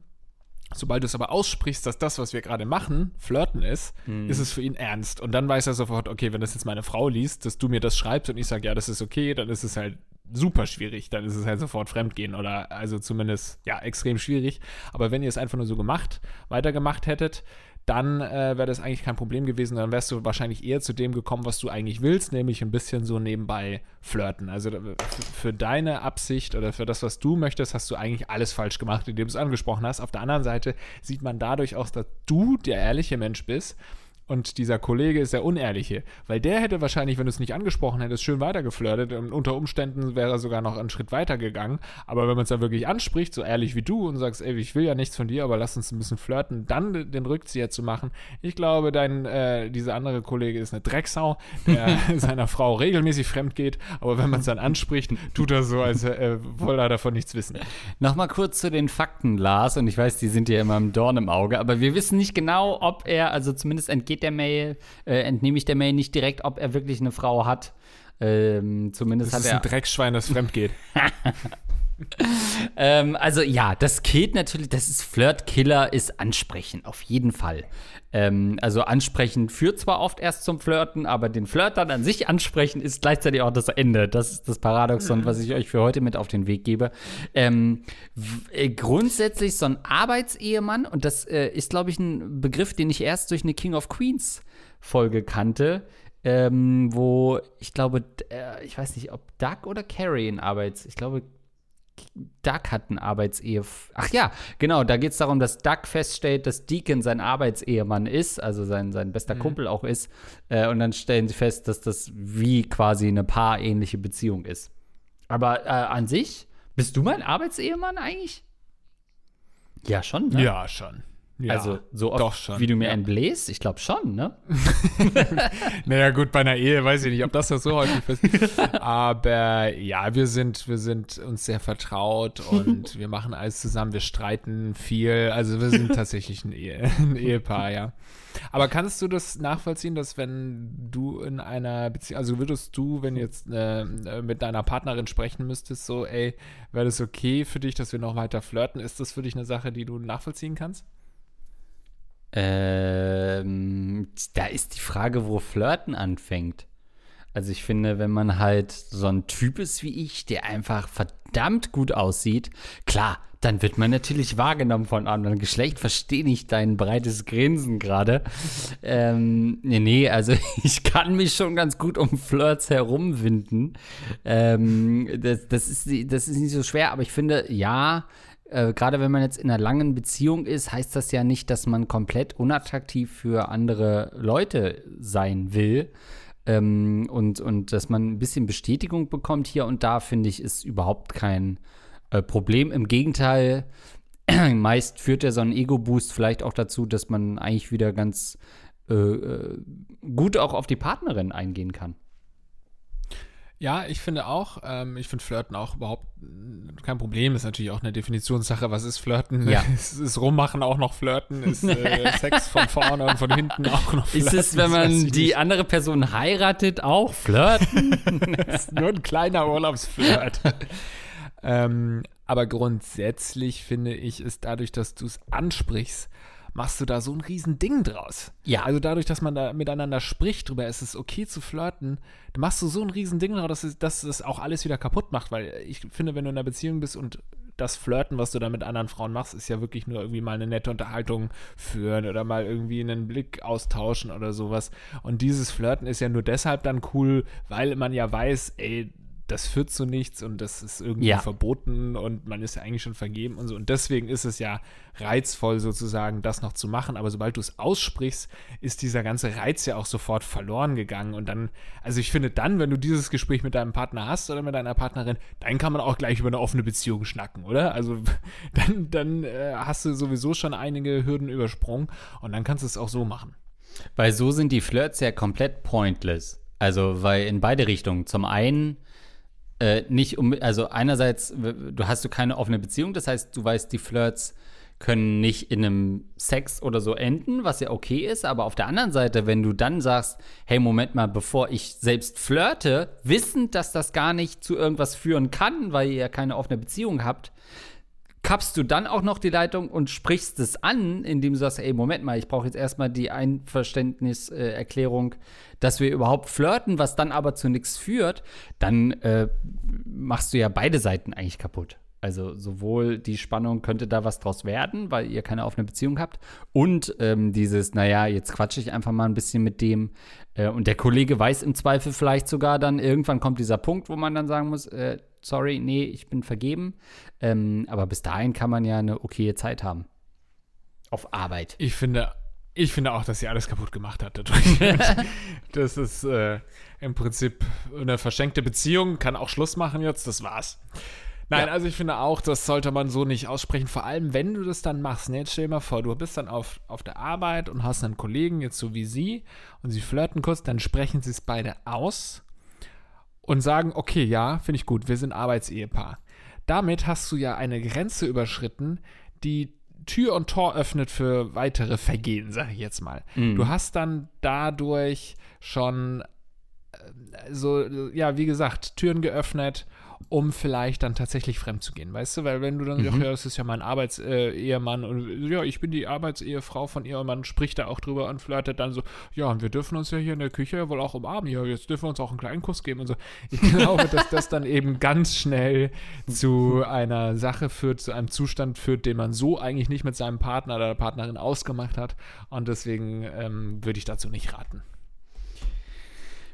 Sobald du es aber aussprichst, dass das, was wir gerade machen, flirten ist, mhm. ist es für ihn ernst. Und dann weiß er sofort, okay, wenn das jetzt meine Frau liest, dass du mir das schreibst und ich sage, ja, das ist okay, dann ist es halt super schwierig. Dann ist es halt sofort Fremdgehen oder also zumindest, ja, extrem schwierig. Aber wenn ihr es einfach nur so gemacht, weitergemacht hättet, dann äh, wäre das eigentlich kein Problem gewesen. Dann wärst du wahrscheinlich eher zu dem gekommen, was du eigentlich willst, nämlich ein bisschen so nebenbei flirten. Also für deine Absicht oder für das, was du möchtest, hast du eigentlich alles falsch gemacht, indem du es angesprochen hast. Auf der anderen Seite sieht man dadurch auch, dass du der ehrliche Mensch bist und dieser Kollege ist der Unehrliche, weil der hätte wahrscheinlich, wenn du es nicht angesprochen hättest, schön weitergeflirtet. Und unter Umständen wäre er sogar noch einen Schritt weiter gegangen. Aber wenn man es dann wirklich anspricht, so ehrlich wie du und sagst, ey, ich will ja nichts von dir, aber lass uns ein bisschen flirten, dann den Rückzieher zu machen. Ich glaube, dein, äh, dieser andere Kollege ist eine Drecksau, der seiner Frau regelmäßig fremd geht. Aber wenn man es dann anspricht, tut er so, als äh, wolle er davon nichts wissen. Nochmal kurz zu den Fakten, Lars. Und ich weiß, die sind ja immer im Dorn im Auge. Aber wir wissen nicht genau, ob er, also zumindest entgeht der Mail, äh, entnehme ich der Mail nicht direkt, ob er wirklich eine Frau hat. Ähm, zumindest das hat er. Das ist ein Dreckschwein, das fremd geht. ähm, also ja, das geht natürlich, das ist Flirtkiller, ist ansprechen, auf jeden Fall. Ähm, also ansprechen führt zwar oft erst zum Flirten, aber den Flirt dann an sich ansprechen ist gleichzeitig auch das Ende. Das ist das Paradoxon, mhm. was ich euch für heute mit auf den Weg gebe. Ähm, äh, grundsätzlich so ein Arbeitsehemann, und das äh, ist, glaube ich, ein Begriff, den ich erst durch eine King of Queens Folge kannte, ähm, wo ich glaube, äh, ich weiß nicht, ob Doug oder Carrie in Arbeits, ich glaube, Doug hat ein Arbeitsehe. Ach ja, genau, da geht es darum, dass Doug feststellt, dass Deacon sein Arbeitsehemann ist, also sein, sein bester mhm. Kumpel auch ist. Äh, und dann stellen sie fest, dass das wie quasi eine paarähnliche Beziehung ist. Aber äh, an sich, bist du mein Arbeitsehemann eigentlich? Ja, schon, ne? Ja, schon. Ja, also so oft, schon, wie du mir ja. entbläst, ich glaube schon, ne? naja, gut, bei einer Ehe weiß ich nicht, ob das so häufig ist. Aber ja, wir sind, wir sind uns sehr vertraut und wir machen alles zusammen, wir streiten viel. Also wir sind tatsächlich ein, Ehe, ein Ehepaar, ja. Aber kannst du das nachvollziehen, dass wenn du in einer Beziehung, also würdest du, wenn jetzt äh, mit deiner Partnerin sprechen müsstest, so, ey, wäre das okay für dich, dass wir noch weiter flirten? Ist das für dich eine Sache, die du nachvollziehen kannst? Ähm, da ist die Frage, wo Flirten anfängt. Also ich finde, wenn man halt so ein Typ ist wie ich, der einfach verdammt gut aussieht, klar, dann wird man natürlich wahrgenommen von anderen Geschlecht. Verstehe nicht dein breites Grinsen gerade. ähm, nee, nee, also ich kann mich schon ganz gut um Flirts herumwinden. Ähm, das, das, ist, das ist nicht so schwer, aber ich finde, ja, äh, gerade wenn man jetzt in einer langen Beziehung ist, heißt das ja nicht, dass man komplett unattraktiv für andere Leute sein will. Ähm, und, und dass man ein bisschen Bestätigung bekommt hier und da, finde ich, ist überhaupt kein äh, Problem. Im Gegenteil, meist führt ja so ein Ego-Boost vielleicht auch dazu, dass man eigentlich wieder ganz äh, äh gut auch auf die Partnerin eingehen kann. Ja, ich finde auch, ähm, ich finde Flirten auch überhaupt kein Problem. Ist natürlich auch eine Definitionssache. Was ist Flirten? Ja. ist, ist Rummachen auch noch Flirten? Ist äh, Sex von vorne und von hinten auch noch Flirten? Ist es, wenn man die nicht. andere Person heiratet, auch Flirten? ist nur ein kleiner Urlaubsflirt. ähm, aber grundsätzlich finde ich, ist dadurch, dass du es ansprichst, machst du da so ein riesen Ding draus. Ja. Also dadurch, dass man da miteinander spricht drüber, ist es okay zu flirten, machst du so ein riesen Ding draus, dass es, dass es auch alles wieder kaputt macht, weil ich finde, wenn du in einer Beziehung bist und das Flirten, was du da mit anderen Frauen machst, ist ja wirklich nur irgendwie mal eine nette Unterhaltung führen oder mal irgendwie einen Blick austauschen oder sowas. Und dieses Flirten ist ja nur deshalb dann cool, weil man ja weiß, ey, das führt zu nichts und das ist irgendwie ja. verboten und man ist ja eigentlich schon vergeben und so. Und deswegen ist es ja reizvoll sozusagen, das noch zu machen. Aber sobald du es aussprichst, ist dieser ganze Reiz ja auch sofort verloren gegangen. Und dann, also ich finde dann, wenn du dieses Gespräch mit deinem Partner hast oder mit deiner Partnerin, dann kann man auch gleich über eine offene Beziehung schnacken, oder? Also dann, dann äh, hast du sowieso schon einige Hürden übersprungen und dann kannst du es auch so machen. Weil so sind die Flirts ja komplett pointless. Also, weil in beide Richtungen. Zum einen äh, nicht um, also einerseits, du hast du keine offene Beziehung, das heißt, du weißt, die Flirts können nicht in einem Sex oder so enden, was ja okay ist, aber auf der anderen Seite, wenn du dann sagst, hey, Moment mal, bevor ich selbst flirte, wissend, dass das gar nicht zu irgendwas führen kann, weil ihr ja keine offene Beziehung habt, kappst du dann auch noch die Leitung und sprichst es an, indem du sagst, ey, Moment mal, ich brauche jetzt erstmal die Einverständniserklärung, dass wir überhaupt flirten, was dann aber zu nichts führt, dann äh, machst du ja beide Seiten eigentlich kaputt. Also sowohl die Spannung könnte da was draus werden, weil ihr keine offene Beziehung habt, und ähm, dieses, naja, jetzt quatsche ich einfach mal ein bisschen mit dem. Äh, und der Kollege weiß im Zweifel vielleicht sogar dann, irgendwann kommt dieser Punkt, wo man dann sagen muss, äh, sorry, nee, ich bin vergeben. Ähm, aber bis dahin kann man ja eine okaye Zeit haben. Auf Arbeit. Ich finde, ich finde auch, dass sie alles kaputt gemacht hat dadurch. das ist äh, im Prinzip eine verschenkte Beziehung, kann auch Schluss machen jetzt, das war's. Nein, ja. also ich finde auch, das sollte man so nicht aussprechen. Vor allem, wenn du das dann machst. Ne? Jetzt stell dir mal vor, du bist dann auf, auf der Arbeit und hast einen Kollegen, jetzt so wie sie, und sie flirten kurz, dann sprechen sie es beide aus und sagen, okay, ja, finde ich gut, wir sind Arbeitsehepaar. Damit hast du ja eine Grenze überschritten, die Tür und Tor öffnet für weitere Vergehen, sage ich jetzt mal. Mhm. Du hast dann dadurch schon äh, so, ja, wie gesagt, Türen geöffnet um vielleicht dann tatsächlich fremd zu gehen, weißt du? Weil wenn du dann, mhm. ach ja, das ist ja mein Arbeitsehemann und ja, ich bin die Arbeitsehefrau von ihr und man spricht da auch drüber und flirtet dann so, ja, und wir dürfen uns ja hier in der Küche ja wohl auch umarmen, ja, jetzt dürfen wir uns auch einen kleinen Kuss geben und so. Ich glaube, dass das dann eben ganz schnell zu einer Sache führt, zu einem Zustand führt, den man so eigentlich nicht mit seinem Partner oder der Partnerin ausgemacht hat und deswegen ähm, würde ich dazu nicht raten.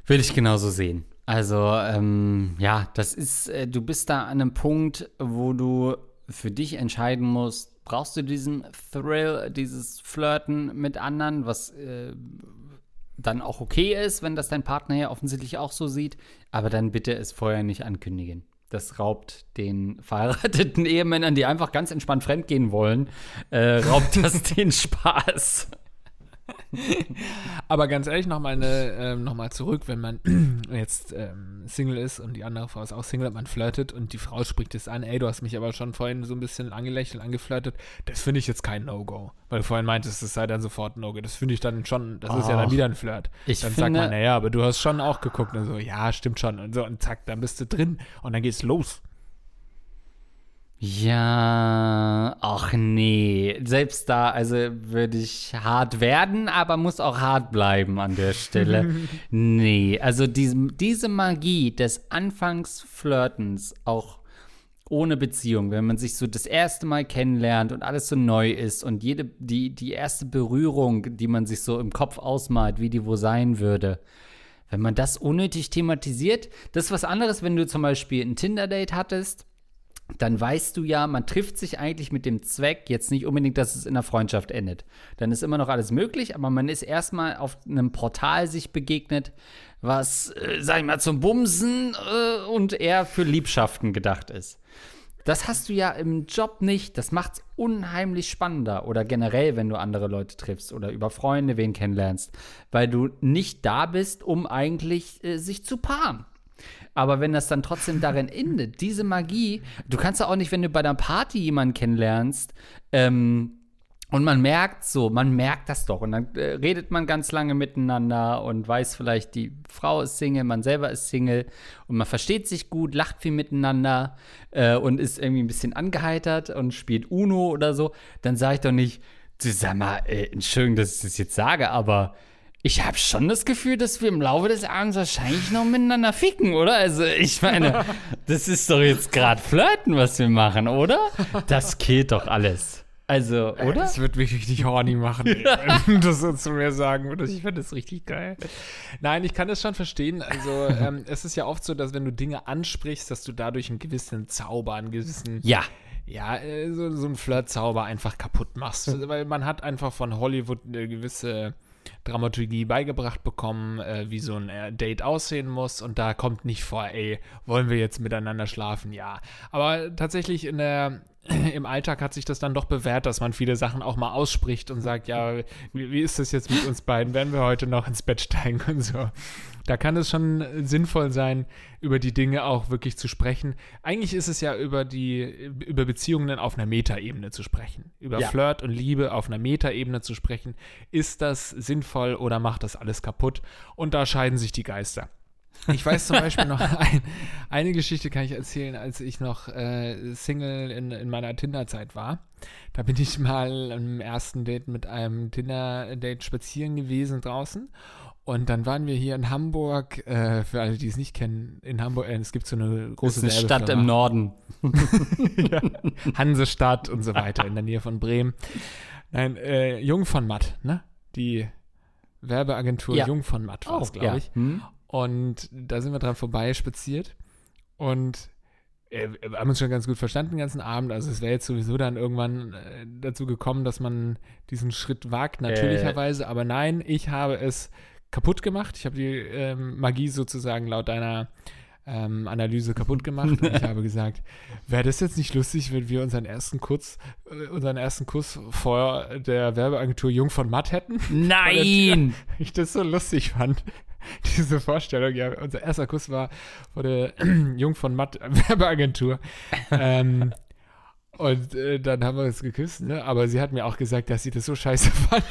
Würde ich genauso sehen. Also, ähm, ja, das ist, äh, du bist da an einem Punkt, wo du für dich entscheiden musst, brauchst du diesen Thrill, dieses Flirten mit anderen, was äh, dann auch okay ist, wenn das dein Partner ja offensichtlich auch so sieht, aber dann bitte es vorher nicht ankündigen. Das raubt den verheirateten Ehemännern, die einfach ganz entspannt fremdgehen wollen, äh, raubt das den Spaß. Aber ganz ehrlich, nochmal ähm, noch zurück, wenn man jetzt ähm, Single ist und die andere Frau ist auch Single, man flirtet und die Frau spricht es an, ey, du hast mich aber schon vorhin so ein bisschen angelächelt, angeflirtet, das finde ich jetzt kein No-Go. Weil du vorhin meintest, es sei dann sofort ein No-Go. Das finde ich dann schon, das oh, ist ja dann wieder ein Flirt. Ich dann finde, sagt man, naja, aber du hast schon auch geguckt und so, ja, stimmt schon. Und so, und zack, dann bist du drin und dann geht's los. Ja, ach nee. Selbst da, also würde ich hart werden, aber muss auch hart bleiben an der Stelle. nee, also diese, diese Magie des Anfangsflirtens, auch ohne Beziehung, wenn man sich so das erste Mal kennenlernt und alles so neu ist und jede, die, die erste Berührung, die man sich so im Kopf ausmalt, wie die wo sein würde, wenn man das unnötig thematisiert, das ist was anderes, wenn du zum Beispiel ein Tinder-Date hattest dann weißt du ja, man trifft sich eigentlich mit dem Zweck, jetzt nicht unbedingt, dass es in einer Freundschaft endet. Dann ist immer noch alles möglich, aber man ist erstmal auf einem Portal sich begegnet, was, äh, sag ich mal, zum Bumsen äh, und eher für Liebschaften gedacht ist. Das hast du ja im Job nicht. Das macht es unheimlich spannender. Oder generell, wenn du andere Leute triffst oder über Freunde wen kennenlernst. Weil du nicht da bist, um eigentlich äh, sich zu paaren. Aber wenn das dann trotzdem darin endet, diese Magie, du kannst ja auch nicht, wenn du bei einer Party jemanden kennenlernst, ähm, und man merkt so, man merkt das doch. Und dann äh, redet man ganz lange miteinander und weiß vielleicht, die Frau ist Single, man selber ist Single und man versteht sich gut, lacht viel miteinander äh, und ist irgendwie ein bisschen angeheitert und spielt Uno oder so. Dann sage ich doch nicht, sag mal, äh, Entschuldigung, dass ich das jetzt sage, aber ich habe schon das Gefühl, dass wir im Laufe des Abends wahrscheinlich noch miteinander ficken, oder? Also, ich meine, das ist doch jetzt gerade Flirten, was wir machen, oder? Das killt doch alles. Also, oder? Das wird mich richtig horny machen, wenn du so zu mir sagen würdest. Ich finde das richtig geil. Nein, ich kann das schon verstehen. Also, ähm, es ist ja oft so, dass wenn du Dinge ansprichst, dass du dadurch einen gewissen Zauber, einen gewissen. Ja. Ja, äh, so, so einen Flirt-Zauber einfach kaputt machst. Weil man hat einfach von Hollywood eine gewisse Dramaturgie beigebracht bekommen, äh, wie so ein äh, Date aussehen muss. Und da kommt nicht vor, ey, wollen wir jetzt miteinander schlafen? Ja. Aber tatsächlich in der, im Alltag hat sich das dann doch bewährt, dass man viele Sachen auch mal ausspricht und sagt, ja, wie, wie ist das jetzt mit uns beiden? Werden wir heute noch ins Bett steigen und so? Da kann es schon sinnvoll sein, über die Dinge auch wirklich zu sprechen. Eigentlich ist es ja über die, über Beziehungen auf einer Metaebene zu sprechen. Über ja. Flirt und Liebe auf einer Metaebene zu sprechen. Ist das sinnvoll oder macht das alles kaputt? Und da scheiden sich die Geister. Ich weiß zum Beispiel noch, ein, eine Geschichte kann ich erzählen, als ich noch äh, Single in, in meiner Tinder-Zeit war. Da bin ich mal im ersten Date mit einem Tinder-Date spazieren gewesen draußen. Und dann waren wir hier in Hamburg, äh, für alle, die es nicht kennen, in Hamburg, äh, es gibt so eine große das ist eine Stadt im Norden. ja, Hansestadt und so weiter, in der Nähe von Bremen. Nein, äh, Jung von Matt, ne? Die Werbeagentur ja. Jung von Matt war es, oh, glaube ich. Hm. Und da sind wir dran vorbei spaziert. Und äh, wir haben uns schon ganz gut verstanden den ganzen Abend. Also es wäre jetzt sowieso dann irgendwann äh, dazu gekommen, dass man diesen Schritt wagt, natürlicherweise. Äh. Aber nein, ich habe es kaputt gemacht. Ich habe die ähm, Magie sozusagen laut deiner ähm, Analyse kaputt gemacht. Und ich habe gesagt, wäre das jetzt nicht lustig, wenn wir unseren ersten Kuss, äh, unseren ersten Kuss vor der Werbeagentur Jung von Matt hätten? Nein! ich das so lustig fand. Diese Vorstellung, ja, unser erster Kuss war vor der Jung von Matt Werbeagentur. ähm, und äh, dann haben wir uns geküsst, ne? Aber sie hat mir auch gesagt, dass sie das so scheiße fand.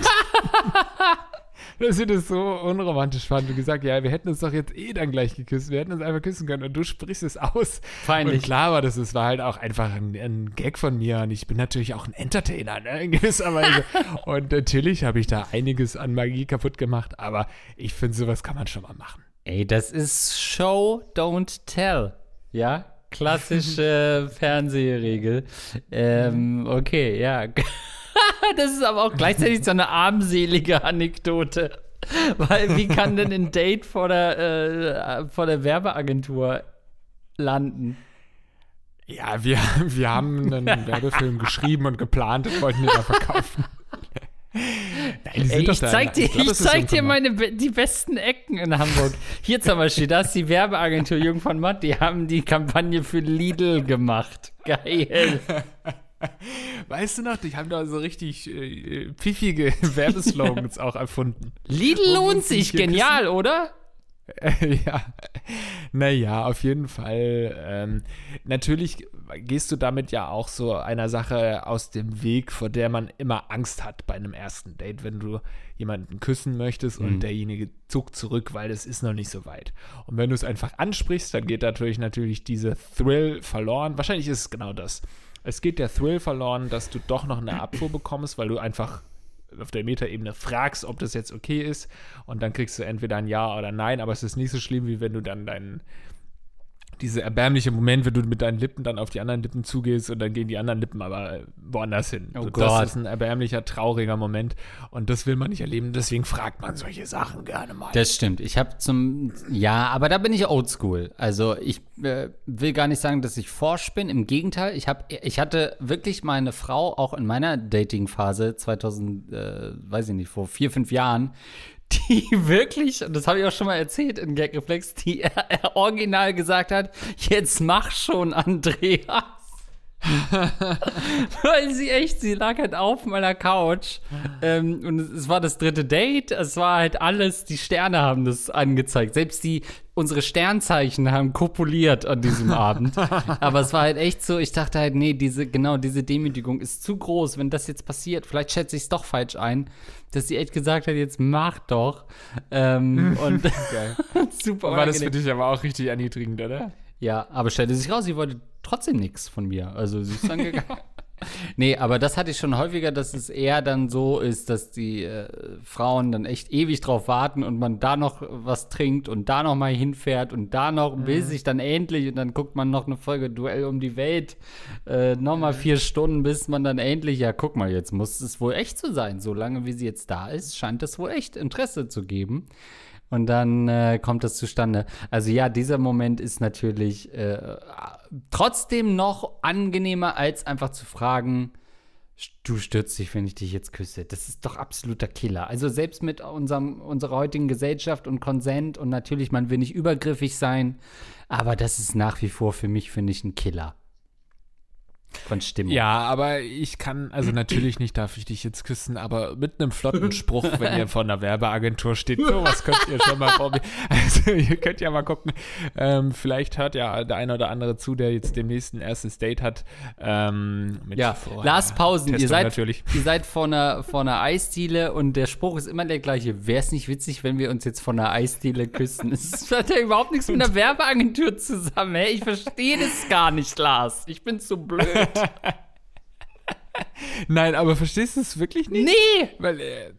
Dass sie das so unromantisch fand und gesagt, ja, wir hätten uns doch jetzt eh dann gleich geküsst, wir hätten uns einfach küssen können und du sprichst es aus. Peinlich. Und klar war das, es war halt auch einfach ein, ein, Gag von mir und ich bin natürlich auch ein Entertainer, ne, in gewisser Weise. und natürlich habe ich da einiges an Magie kaputt gemacht, aber ich finde, sowas kann man schon mal machen. Ey, das ist Show, don't tell. Ja, klassische Fernsehregel. Ähm, okay, ja. das ist aber auch gleichzeitig so eine armselige Anekdote. Weil wie kann denn ein Date vor der, äh, vor der Werbeagentur landen? Ja, wir, wir haben einen Werbefilm geschrieben und geplant und wollten ihn da verkaufen. Nein, Ey, ich zeig dir, ich, ich zeig dir meine, die besten Ecken in Hamburg. Hier zum Beispiel, da ist die Werbeagentur Jung von Matt, die haben die Kampagne für Lidl gemacht. Geil. Weißt du noch, die haben da so richtig äh, pfiffige Werbeslogans auch erfunden. Lidl lohnt sich, genial, oder? Äh, ja, naja, auf jeden Fall. Ähm, natürlich gehst du damit ja auch so einer Sache aus dem Weg, vor der man immer Angst hat bei einem ersten Date, wenn du jemanden küssen möchtest mhm. und derjenige zuckt zurück, weil es ist noch nicht so weit. Und wenn du es einfach ansprichst, dann geht natürlich natürlich diese Thrill verloren. Wahrscheinlich ist es genau das es geht der Thrill verloren, dass du doch noch eine Abfuhr bekommst, weil du einfach auf der Metaebene fragst, ob das jetzt okay ist. Und dann kriegst du entweder ein Ja oder Nein, aber es ist nicht so schlimm, wie wenn du dann deinen dieser erbärmliche Moment, wenn du mit deinen Lippen dann auf die anderen Lippen zugehst und dann gehen die anderen Lippen aber woanders hin. Oh so, Gott. Das ist ein erbärmlicher, trauriger Moment und das will man nicht erleben. Deswegen fragt man solche Sachen gerne mal. Das stimmt. Ich habe zum ja, aber da bin ich oldschool. Also ich äh, will gar nicht sagen, dass ich forsch bin. Im Gegenteil, ich habe, ich hatte wirklich meine Frau auch in meiner Dating-Phase 2000, äh, weiß ich nicht, vor vier fünf Jahren, die wirklich, und das habe ich auch schon mal erzählt in Gagreflex, die äh, original gesagt hat, jetzt mach schon, Andreas. Weil sie echt, sie lag halt auf meiner Couch ähm, und es, es war das dritte Date, es war halt alles, die Sterne haben das angezeigt. Selbst die, unsere Sternzeichen haben kopuliert an diesem Abend. Aber es war halt echt so, ich dachte halt, nee, diese, genau, diese Demütigung ist zu groß, wenn das jetzt passiert. Vielleicht schätze ich es doch falsch ein, dass sie echt gesagt hat, jetzt mach doch. Ähm, und super War das für dich aber auch richtig erniedrigend, oder? Ja, aber stellte sich raus, sie wollte trotzdem nichts von mir. Also sie ist dann gegangen. Nee, aber das hatte ich schon häufiger, dass es eher dann so ist, dass die äh, Frauen dann echt ewig drauf warten und man da noch was trinkt und da noch mal hinfährt und da noch will sich dann endlich und dann guckt man noch eine Folge Duell um die Welt, äh, noch mal vier Stunden, bis man dann endlich, ja guck mal, jetzt muss es wohl echt so sein. Solange wie sie jetzt da ist, scheint es wohl echt Interesse zu geben. Und dann äh, kommt das zustande. Also ja, dieser Moment ist natürlich äh, trotzdem noch angenehmer, als einfach zu fragen, du stürzt dich, wenn ich dich jetzt küsse. Das ist doch absoluter Killer. Also selbst mit unserem, unserer heutigen Gesellschaft und Konsent und natürlich, man will nicht übergriffig sein, aber das ist nach wie vor für mich, finde ich, ein Killer. Von Stimmung. Ja, aber ich kann, also natürlich nicht darf ich dich jetzt küssen, aber mit einem flotten Spruch, wenn ihr vor einer Werbeagentur steht, sowas könnt ihr schon mal probieren. Also ihr könnt ja mal gucken, ähm, vielleicht hört ja der eine oder andere zu, der jetzt demnächst ein erstes Date hat. Ähm, mit Ja, Lars Pausen, ihr seid, natürlich. ihr seid vor einer, vor einer Eisdiele und der Spruch ist immer der gleiche. Wäre es nicht witzig, wenn wir uns jetzt vor einer Eisdiele küssen? Das hat ja überhaupt nichts mit einer Werbeagentur zusammen. Hey, ich verstehe das gar nicht, Lars. Ich bin zu blöd. Nein, aber verstehst du es wirklich nicht? Nee! Weil, äh,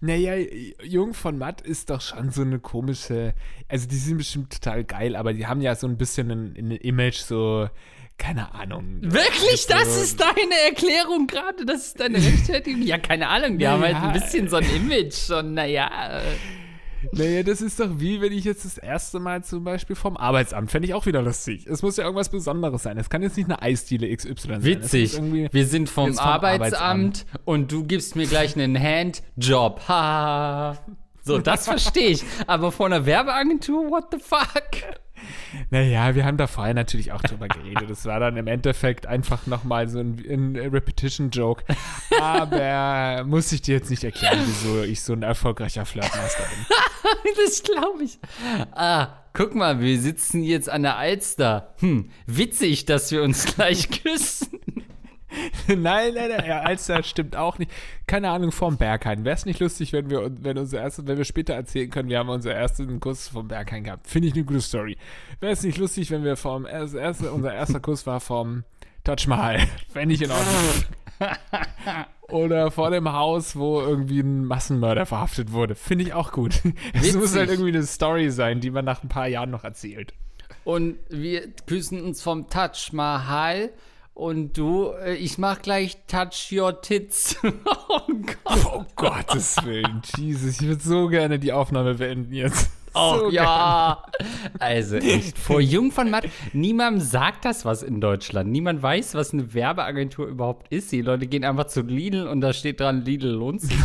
naja, Jung von Matt ist doch schon so eine komische, also die sind bestimmt total geil, aber die haben ja so ein bisschen ein, ein Image, so, keine Ahnung. Wirklich? Das So- ist deine Erklärung gerade? Das ist deine Rechtfertigung? Ja, keine Ahnung. Die haben halt Naja. ein bisschen so ein Image. Und naja. äh, Naja, das ist doch wie, wenn ich jetzt das erste Mal zum Beispiel vom Arbeitsamt, fände ich auch wieder lustig. Es muss ja irgendwas Besonderes sein. Es kann jetzt nicht eine Eisdiele XY sein. Witzig. Wir sind vom, vom Arbeitsamt, und du gibst mir gleich einen Handjob. Ha. So, das verstehe ich. Aber von einer Werbeagentur, what the fuck? Naja, wir haben da vorher natürlich auch drüber geredet. Es war dann im Endeffekt einfach nochmal so ein, ein Repetition-Joke. Aber muss ich dir jetzt nicht erklären, wieso ich so ein erfolgreicher Flirtmaster bin. Das glaube ich. Ah, guck mal, wir sitzen jetzt an der Alster. Hm, witzig, dass wir uns gleich küssen. nein, nein, nein, ja, Alster stimmt auch nicht. Keine Ahnung, vom Berghain. Wäre es nicht lustig, wenn wir, wenn, unser erstes, wenn wir später erzählen können, wir haben unseren ersten Kuss vom Berghain gehabt. Finde ich eine gute Story. Wäre es nicht lustig, wenn wir vom, erste, unser erster Kuss war vom Taj Mahal. Fände ich in Ordnung. Oder vor dem Haus, wo irgendwie ein Massenmörder verhaftet wurde. Finde ich auch gut. Es muss halt irgendwie eine Story sein, die man nach ein paar Jahren noch erzählt. Und wir küssen uns vom Touch Mahal. Und du, äh, ich mach gleich Touch Your Tits. oh Gott. Oh Gottes Willen, Jesus, ich würde so gerne die Aufnahme beenden jetzt. Oh, so ja. Also echt, vor Jung von Matt, niemandem sagt das was in Deutschland. Niemand weiß, was eine Werbeagentur überhaupt ist. Die Leute gehen einfach zu Lidl und da steht dran, Lidl lohnt sich.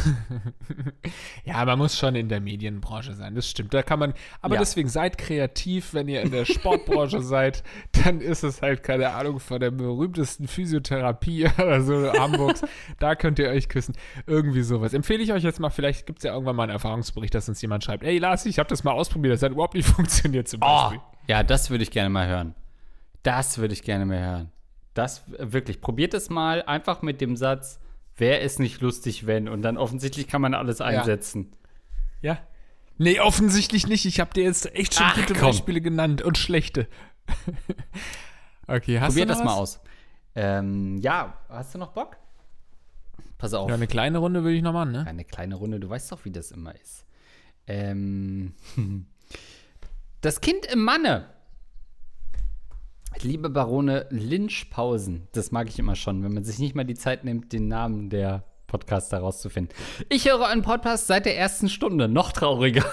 Ja, man muss schon in der Medienbranche sein, das stimmt. Da kann man, aber Ja. deswegen seid kreativ, wenn ihr in der Sportbranche seid, dann ist es halt, keine Ahnung, von der berühmtesten Physiotherapie oder so Hamburgs. Da könnt ihr euch küssen. Irgendwie sowas. Empfehle ich euch jetzt mal, vielleicht gibt es ja irgendwann mal einen Erfahrungsbericht, dass uns jemand schreibt, ey Lars, ich habe das mal ausprobiert, das hat überhaupt nicht funktioniert zum Oh, Beispiel. ja, das würde ich gerne mal hören. Das würde ich gerne mal hören. Das wirklich. Probiert es mal einfach mit dem Satz, wäre es nicht lustig, wenn. Und dann offensichtlich kann man alles einsetzen. Ja. Nee, offensichtlich nicht. Ich habe dir jetzt echt schon Ach, gute komm. Beispiele genannt und schlechte. okay, hast Probiert du das mal aus. Ähm, ja, hast du noch Bock? Pass auf. Ja, eine kleine Runde würde ich noch machen, ne? Eine kleine Runde, du weißt doch, wie das immer ist. Ähm, das Kind im Manne. Liebe Barone Lynchpausen, das mag ich immer schon, wenn man sich nicht mal die Zeit nimmt, den Namen der Podcaster rauszufinden. Ich höre einen Podcast seit der ersten Stunde, noch trauriger.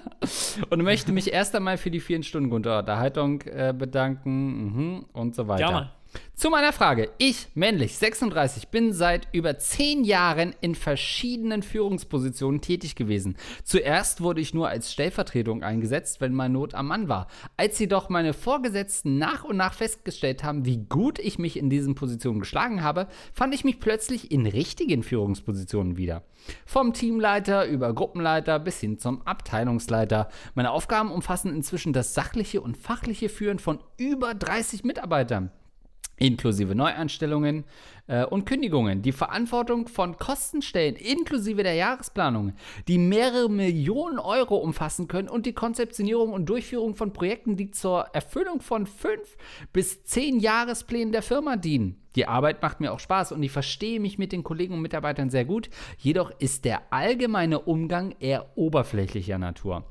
und möchte mich erst einmal für die vielen Stunden Unterhaltung äh, bedanken mhm, und so weiter. Ja, Mann. Zu meiner Frage. Ich, männlich, 36, bin seit über zehn Jahren in verschiedenen Führungspositionen tätig gewesen. Zuerst wurde ich nur als Stellvertretung eingesetzt, wenn mal Not am Mann war. Als jedoch meine Vorgesetzten nach und nach festgestellt haben, wie gut ich mich in diesen Positionen geschlagen habe, fand ich mich plötzlich in richtigen Führungspositionen wieder. Vom Teamleiter über Gruppenleiter bis hin zum Abteilungsleiter. Meine Aufgaben umfassen inzwischen das sachliche und fachliche Führen von über 30 Mitarbeitern inklusive Neuanstellungen äh, und Kündigungen, die Verantwortung von Kostenstellen inklusive der Jahresplanung, die mehrere Millionen Euro umfassen können und die Konzeptionierung und Durchführung von Projekten, die zur Erfüllung von fünf bis zehn Jahresplänen der Firma dienen. Die Arbeit macht mir auch Spaß und ich verstehe mich mit den Kollegen und Mitarbeitern sehr gut, jedoch ist der allgemeine Umgang eher oberflächlicher Natur.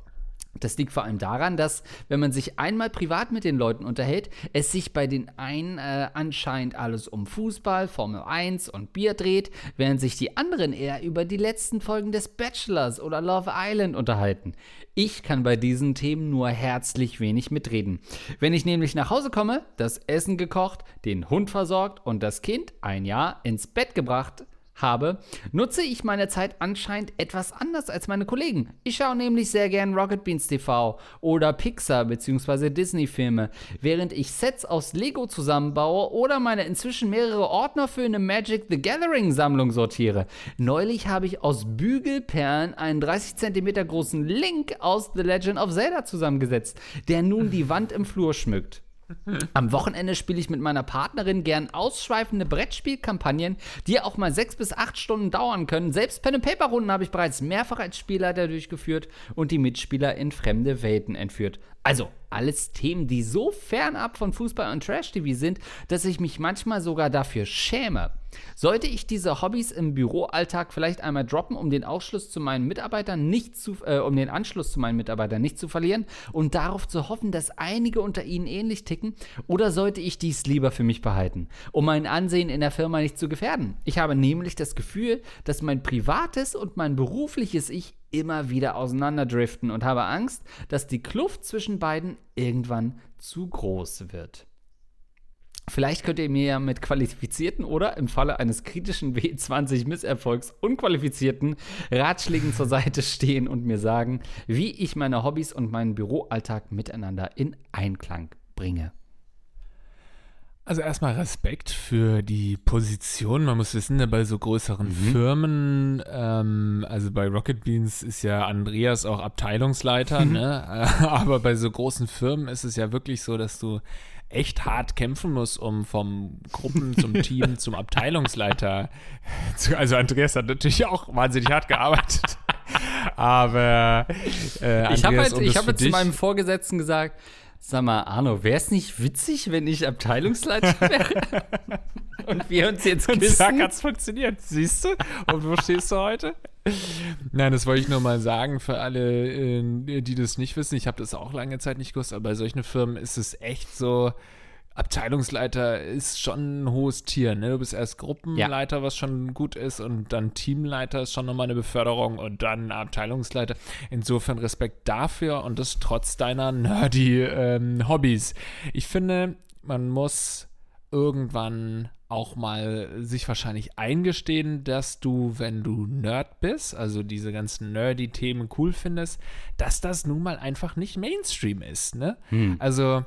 Das liegt vor allem daran, dass, wenn man sich einmal privat mit den Leuten unterhält, es sich bei den einen äh, anscheinend alles um Fußball, Formel 1 und Bier dreht, während sich die anderen eher über die letzten Folgen des Bachelors oder Love Island unterhalten. Ich kann bei diesen Themen nur herzlich wenig mitreden. Wenn ich nämlich nach Hause komme, das Essen gekocht, den Hund versorgt und das Kind ein Jahr ins Bett gebracht habe, nutze ich meine Zeit anscheinend etwas anders als meine Kollegen. Ich schaue nämlich sehr gern Rocket Beans TV oder Pixar bzw. Disney-Filme, während ich Sets aus Lego zusammenbaue oder meine inzwischen mehrere Ordner für eine Magic the Gathering-Sammlung sortiere. Neulich habe ich aus Bügelperlen einen 30 cm großen Link aus The Legend of Zelda zusammengesetzt, der nun die Wand im Flur schmückt. Am Wochenende spiele ich mit meiner Partnerin gern ausschweifende Brettspielkampagnen, die auch mal sechs bis acht Stunden dauern können. Selbst Pen-and-Paper-Runden habe ich bereits mehrfach als Spielleiter durchgeführt und die Mitspieler in fremde Welten entführt. Also, alles Themen, die so fernab von Fußball und Trash-TV sind, dass ich mich manchmal sogar dafür schäme. Sollte ich diese Hobbys im Büroalltag vielleicht einmal droppen, um den Ausschluss zu meinen Mitarbeitern nicht zu, äh, um den Anschluss zu meinen Mitarbeitern nicht zu verlieren und darauf zu hoffen, dass einige unter ihnen ähnlich ticken? Oder sollte ich dies lieber für mich behalten, um mein Ansehen in der Firma nicht zu gefährden? Ich habe nämlich das Gefühl, dass mein privates und mein berufliches Ich immer wieder auseinanderdriften und habe Angst, dass die Kluft zwischen beiden irgendwann zu groß wird. Vielleicht könnt ihr mir ja mit qualifizierten oder im Falle eines kritischen W20-Misserfolgs unqualifizierten Ratschlägen zur Seite stehen und mir sagen, wie ich meine Hobbys und meinen Büroalltag miteinander in Einklang bringe. Also erstmal Respekt für die Position. Man muss wissen, bei so größeren mhm. Firmen, ähm, also bei Rocket Beans ist ja Andreas auch Abteilungsleiter, mhm. ne? aber bei so großen Firmen ist es ja wirklich so, dass du echt hart kämpfen muss, um vom Gruppen zum Team zum Abteilungsleiter zu. Also Andreas hat natürlich auch wahnsinnig hart gearbeitet. Aber äh, ich habe halt, um ich habe zu meinem Vorgesetzten gesagt, Sag mal, Arno, wäre es nicht witzig, wenn ich Abteilungsleiter wäre? Und wir uns jetzt küssen? Und zack, hat's funktioniert. Siehst du? Und wo stehst du heute? Nein, das wollte ich nur mal sagen für alle, äh, die das nicht wissen. Ich habe das auch lange Zeit nicht gewusst, aber bei solchen Firmen ist es echt so, Abteilungsleiter ist schon ein hohes Tier. Ne? Du bist erst Gruppenleiter, ja. was schon gut ist, und dann Teamleiter ist schon nochmal eine Beförderung und dann Abteilungsleiter. Insofern Respekt dafür und das trotz deiner nerdy ähm, Hobbys. Ich finde, man muss irgendwann auch mal sich wahrscheinlich eingestehen, dass du, wenn du Nerd bist, also diese ganzen nerdy Themen cool findest, dass das nun mal einfach nicht Mainstream ist, ne? Hm. Also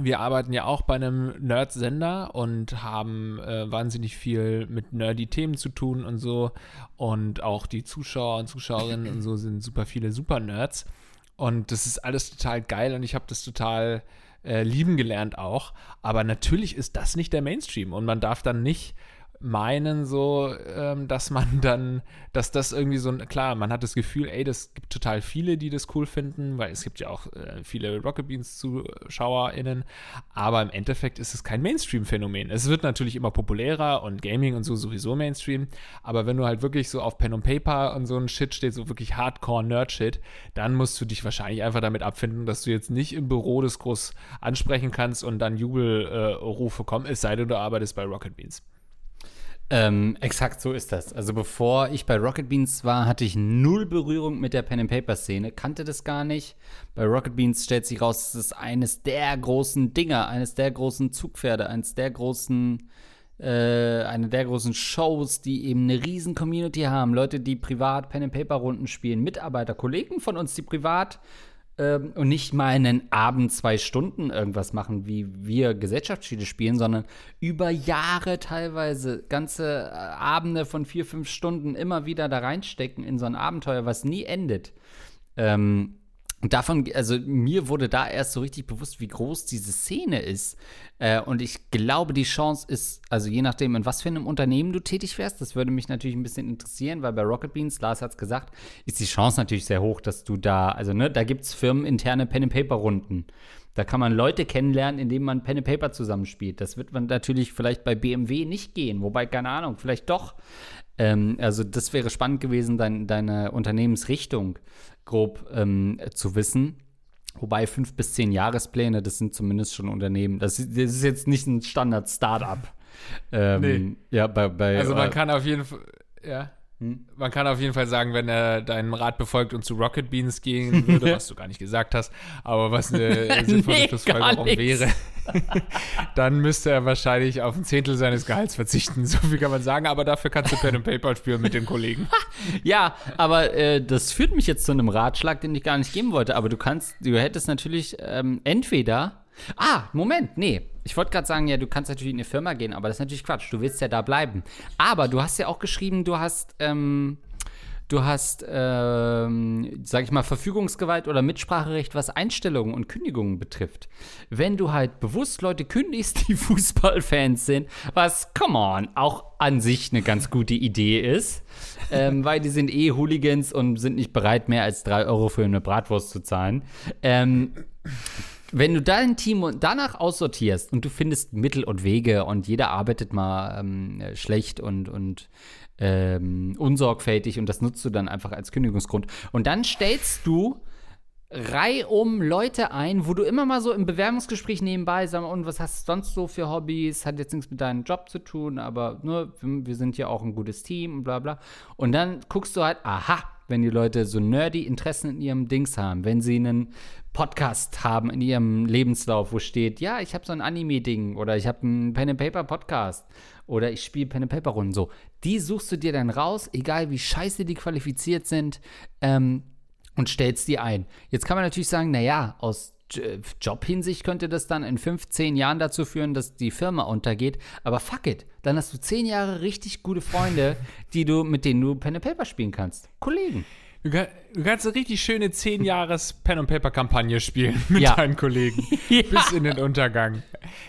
wir arbeiten ja auch bei einem Nerd-Sender und haben äh, wahnsinnig viel mit nerdy Themen zu tun und so. Und auch die Zuschauer und Zuschauerinnen und so sind super viele Super-Nerds. Und das ist alles total geil und ich habe das total äh, lieben gelernt auch. Aber natürlich ist das nicht der Mainstream und man darf dann nicht meinen so, ähm, dass man dann, dass das irgendwie so ein, klar, man hat das Gefühl, ey, das gibt total viele, die das cool finden, weil es gibt ja auch äh, viele Rocket Beans ZuschauerInnen, aber im Endeffekt ist es kein Mainstream-Phänomen. Es wird natürlich immer populärer und Gaming und so sowieso Mainstream, aber wenn du halt wirklich so auf Pen und Paper und so ein Shit steht, so wirklich Hardcore-Nerd-Shit, dann musst du dich wahrscheinlich einfach damit abfinden, dass du jetzt nicht im Büro das groß ansprechen kannst und dann Jubelrufe äh, kommen, es sei denn, du arbeitest bei Rocket Beans. Ähm, exakt so ist das. Also bevor ich bei Rocket Beans war, hatte ich null Berührung mit der Pen and Paper Szene, kannte das gar nicht. Bei Rocket Beans stellt sich raus, es ist eines der großen Dinger, eines der großen Zugpferde, eines der großen äh, eine der großen Shows, die eben eine riesen Community haben. Leute, die privat Pen and Paper Runden spielen, Mitarbeiter, Kollegen von uns, die privat ähm, und nicht mal einen Abend zwei Stunden irgendwas machen, wie wir Gesellschaftsspiele spielen, sondern über Jahre teilweise ganze äh, Abende von vier, fünf Stunden immer wieder da reinstecken in so ein Abenteuer, was nie endet. Ähm, und davon, also mir wurde da erst so richtig bewusst, wie groß diese Szene ist. Äh, und ich glaube, die Chance ist, also je nachdem, in was für einem Unternehmen du tätig wärst, das würde mich natürlich ein bisschen interessieren, weil bei Rocket Beans, Lars hat es gesagt, ist die Chance natürlich sehr hoch, dass du da, also ne, da gibt es firmeninterne Pen-and-Paper-Runden. Da kann man Leute kennenlernen, indem man Pen and Paper zusammenspielt. Das wird man natürlich vielleicht bei BMW nicht gehen, wobei, keine Ahnung, vielleicht doch. Ähm, also das wäre spannend gewesen, dein, deine Unternehmensrichtung grob ähm, zu wissen. Wobei fünf bis zehn Jahrespläne, das sind zumindest schon Unternehmen. Das, das ist jetzt nicht ein Standard-Startup. Ähm, nee. Ja, bei, bei, also man äh, kann auf jeden Fall, ja. Hm? Man kann auf jeden Fall sagen, wenn er deinen Rat befolgt und zu Rocket Beans gehen würde, was du gar nicht gesagt hast, aber was eine sinnvolle nee, Schlussfolgerung wäre, dann müsste er wahrscheinlich auf ein Zehntel seines Gehalts verzichten. So viel kann man sagen, aber dafür kannst du Pen and Paper spielen mit den Kollegen. ja, aber äh, das führt mich jetzt zu einem Ratschlag, den ich gar nicht geben wollte. Aber du kannst, du hättest natürlich ähm, entweder Ah, Moment, nee. Ich wollte gerade sagen, ja, du kannst natürlich in eine Firma gehen, aber das ist natürlich Quatsch. Du willst ja da bleiben. Aber du hast ja auch geschrieben, du hast, ähm, du hast, ähm, sag ich mal, Verfügungsgewalt oder Mitspracherecht, was Einstellungen und Kündigungen betrifft. Wenn du halt bewusst Leute kündigst, die Fußballfans sind, was, come on, auch an sich eine ganz gute Idee ist, ähm, weil die sind eh Hooligans und sind nicht bereit, mehr als drei Euro für eine Bratwurst zu zahlen. Ähm, wenn du dein Team danach aussortierst und du findest Mittel und Wege und jeder arbeitet mal ähm, schlecht und, und ähm, unsorgfältig und das nutzt du dann einfach als Kündigungsgrund. Und dann stellst du reihum Leute ein, wo du immer mal so im Bewerbungsgespräch nebenbei sagst, und was hast du sonst so für Hobbys? Hat jetzt nichts mit deinem Job zu tun, aber ne, wir sind ja auch ein gutes Team und bla bla. Und dann guckst du halt, aha, wenn die Leute so nerdy Interessen in ihrem Dings haben, wenn sie einen Podcast haben in ihrem Lebenslauf, wo steht, ja, ich habe so ein Anime-Ding oder ich habe einen Pen-and-Paper-Podcast oder ich spiele Pen-and-Paper-Runden. So, die suchst du dir dann raus, egal wie scheiße die qualifiziert sind, ähm, und stellst die ein. Jetzt kann man natürlich sagen, naja, aus Jobhinsicht könnte das dann in 15 Jahren dazu führen, dass die Firma untergeht. Aber fuck it, dann hast du 10 Jahre richtig gute Freunde, die du, mit denen du Pen and Paper spielen kannst. Kollegen. Du, kann, du, kannst eine richtig schöne 10 Jahres Pen and Paper Kampagne spielen mit ja. deinen Kollegen ja. bis in den Untergang.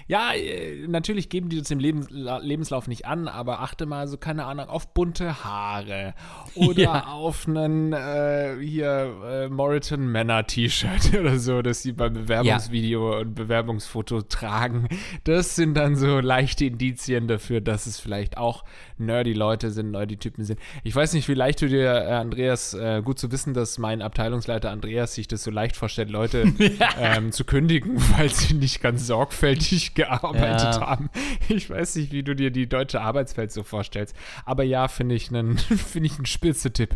Ja, äh, natürlich geben die das im Lebens, Lebenslauf nicht an, aber achte mal so keine Ahnung auf bunte Haare oder ja. auf einen äh, hier äh, Moriton Männer T-Shirt oder so, das sie beim Bewerbungsvideo und Bewerbungsfoto tragen. Das sind dann so leichte Indizien dafür, dass es vielleicht auch nerdy Leute sind, nerdy Typen sind. Ich weiß nicht, wie leicht du dir äh, Andreas äh, gut zu wissen, dass mein Abteilungsleiter Andreas sich das so leicht vorstellt, Leute ähm, zu kündigen, weil sie nicht ganz sorgfältig gearbeitet ja. haben. Ich weiß nicht, wie du dir die deutsche Arbeitswelt so vorstellst. Aber ja, finde ich einen find ich einen spitze Tipp.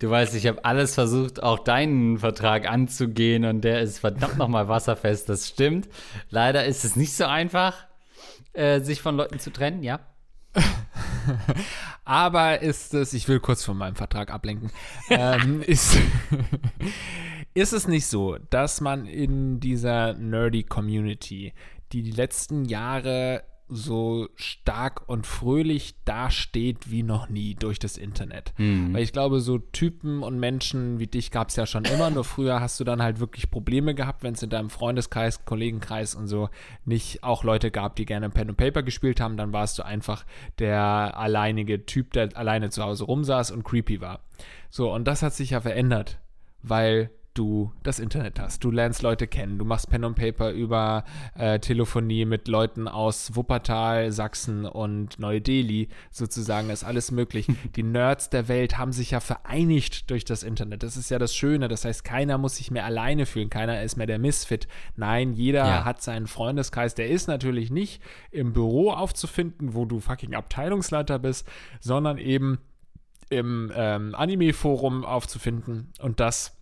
Du weißt, ich habe alles versucht, auch deinen Vertrag anzugehen und der ist verdammt nochmal wasserfest. Das stimmt. Leider ist es nicht so einfach, äh, sich von Leuten zu trennen, ja. Aber ist es, ich will kurz von meinem Vertrag ablenken, ähm, ist, ist es nicht so, dass man in dieser nerdy Community, die die letzten Jahre so stark und fröhlich dasteht wie noch nie durch das Internet. Weil ich glaube, so Typen und Menschen wie dich gab es ja schon immer, nur früher hast du dann halt wirklich Probleme gehabt, wenn es in deinem Freundeskreis, Kollegenkreis und so nicht auch Leute gab, die gerne Pen and Paper gespielt haben, dann warst du einfach der alleinige Typ, der alleine zu Hause rumsaß und creepy war. So, und das hat sich ja verändert, weil du das Internet hast. Du lernst Leute kennen. Du machst Pen und Paper über äh, Telefonie mit Leuten aus Wuppertal, Sachsen und Neu-Delhi. Sozusagen ist alles möglich. Die Nerds der Welt haben sich ja vereinigt durch das Internet. Das ist ja das Schöne. Das heißt, keiner muss sich mehr alleine fühlen. Keiner ist mehr der Misfit. Nein, jeder Ja. hat seinen Freundeskreis. Der ist natürlich nicht im Büro aufzufinden, wo du fucking Abteilungsleiter bist, sondern eben im ähm, Anime-Forum aufzufinden. Und das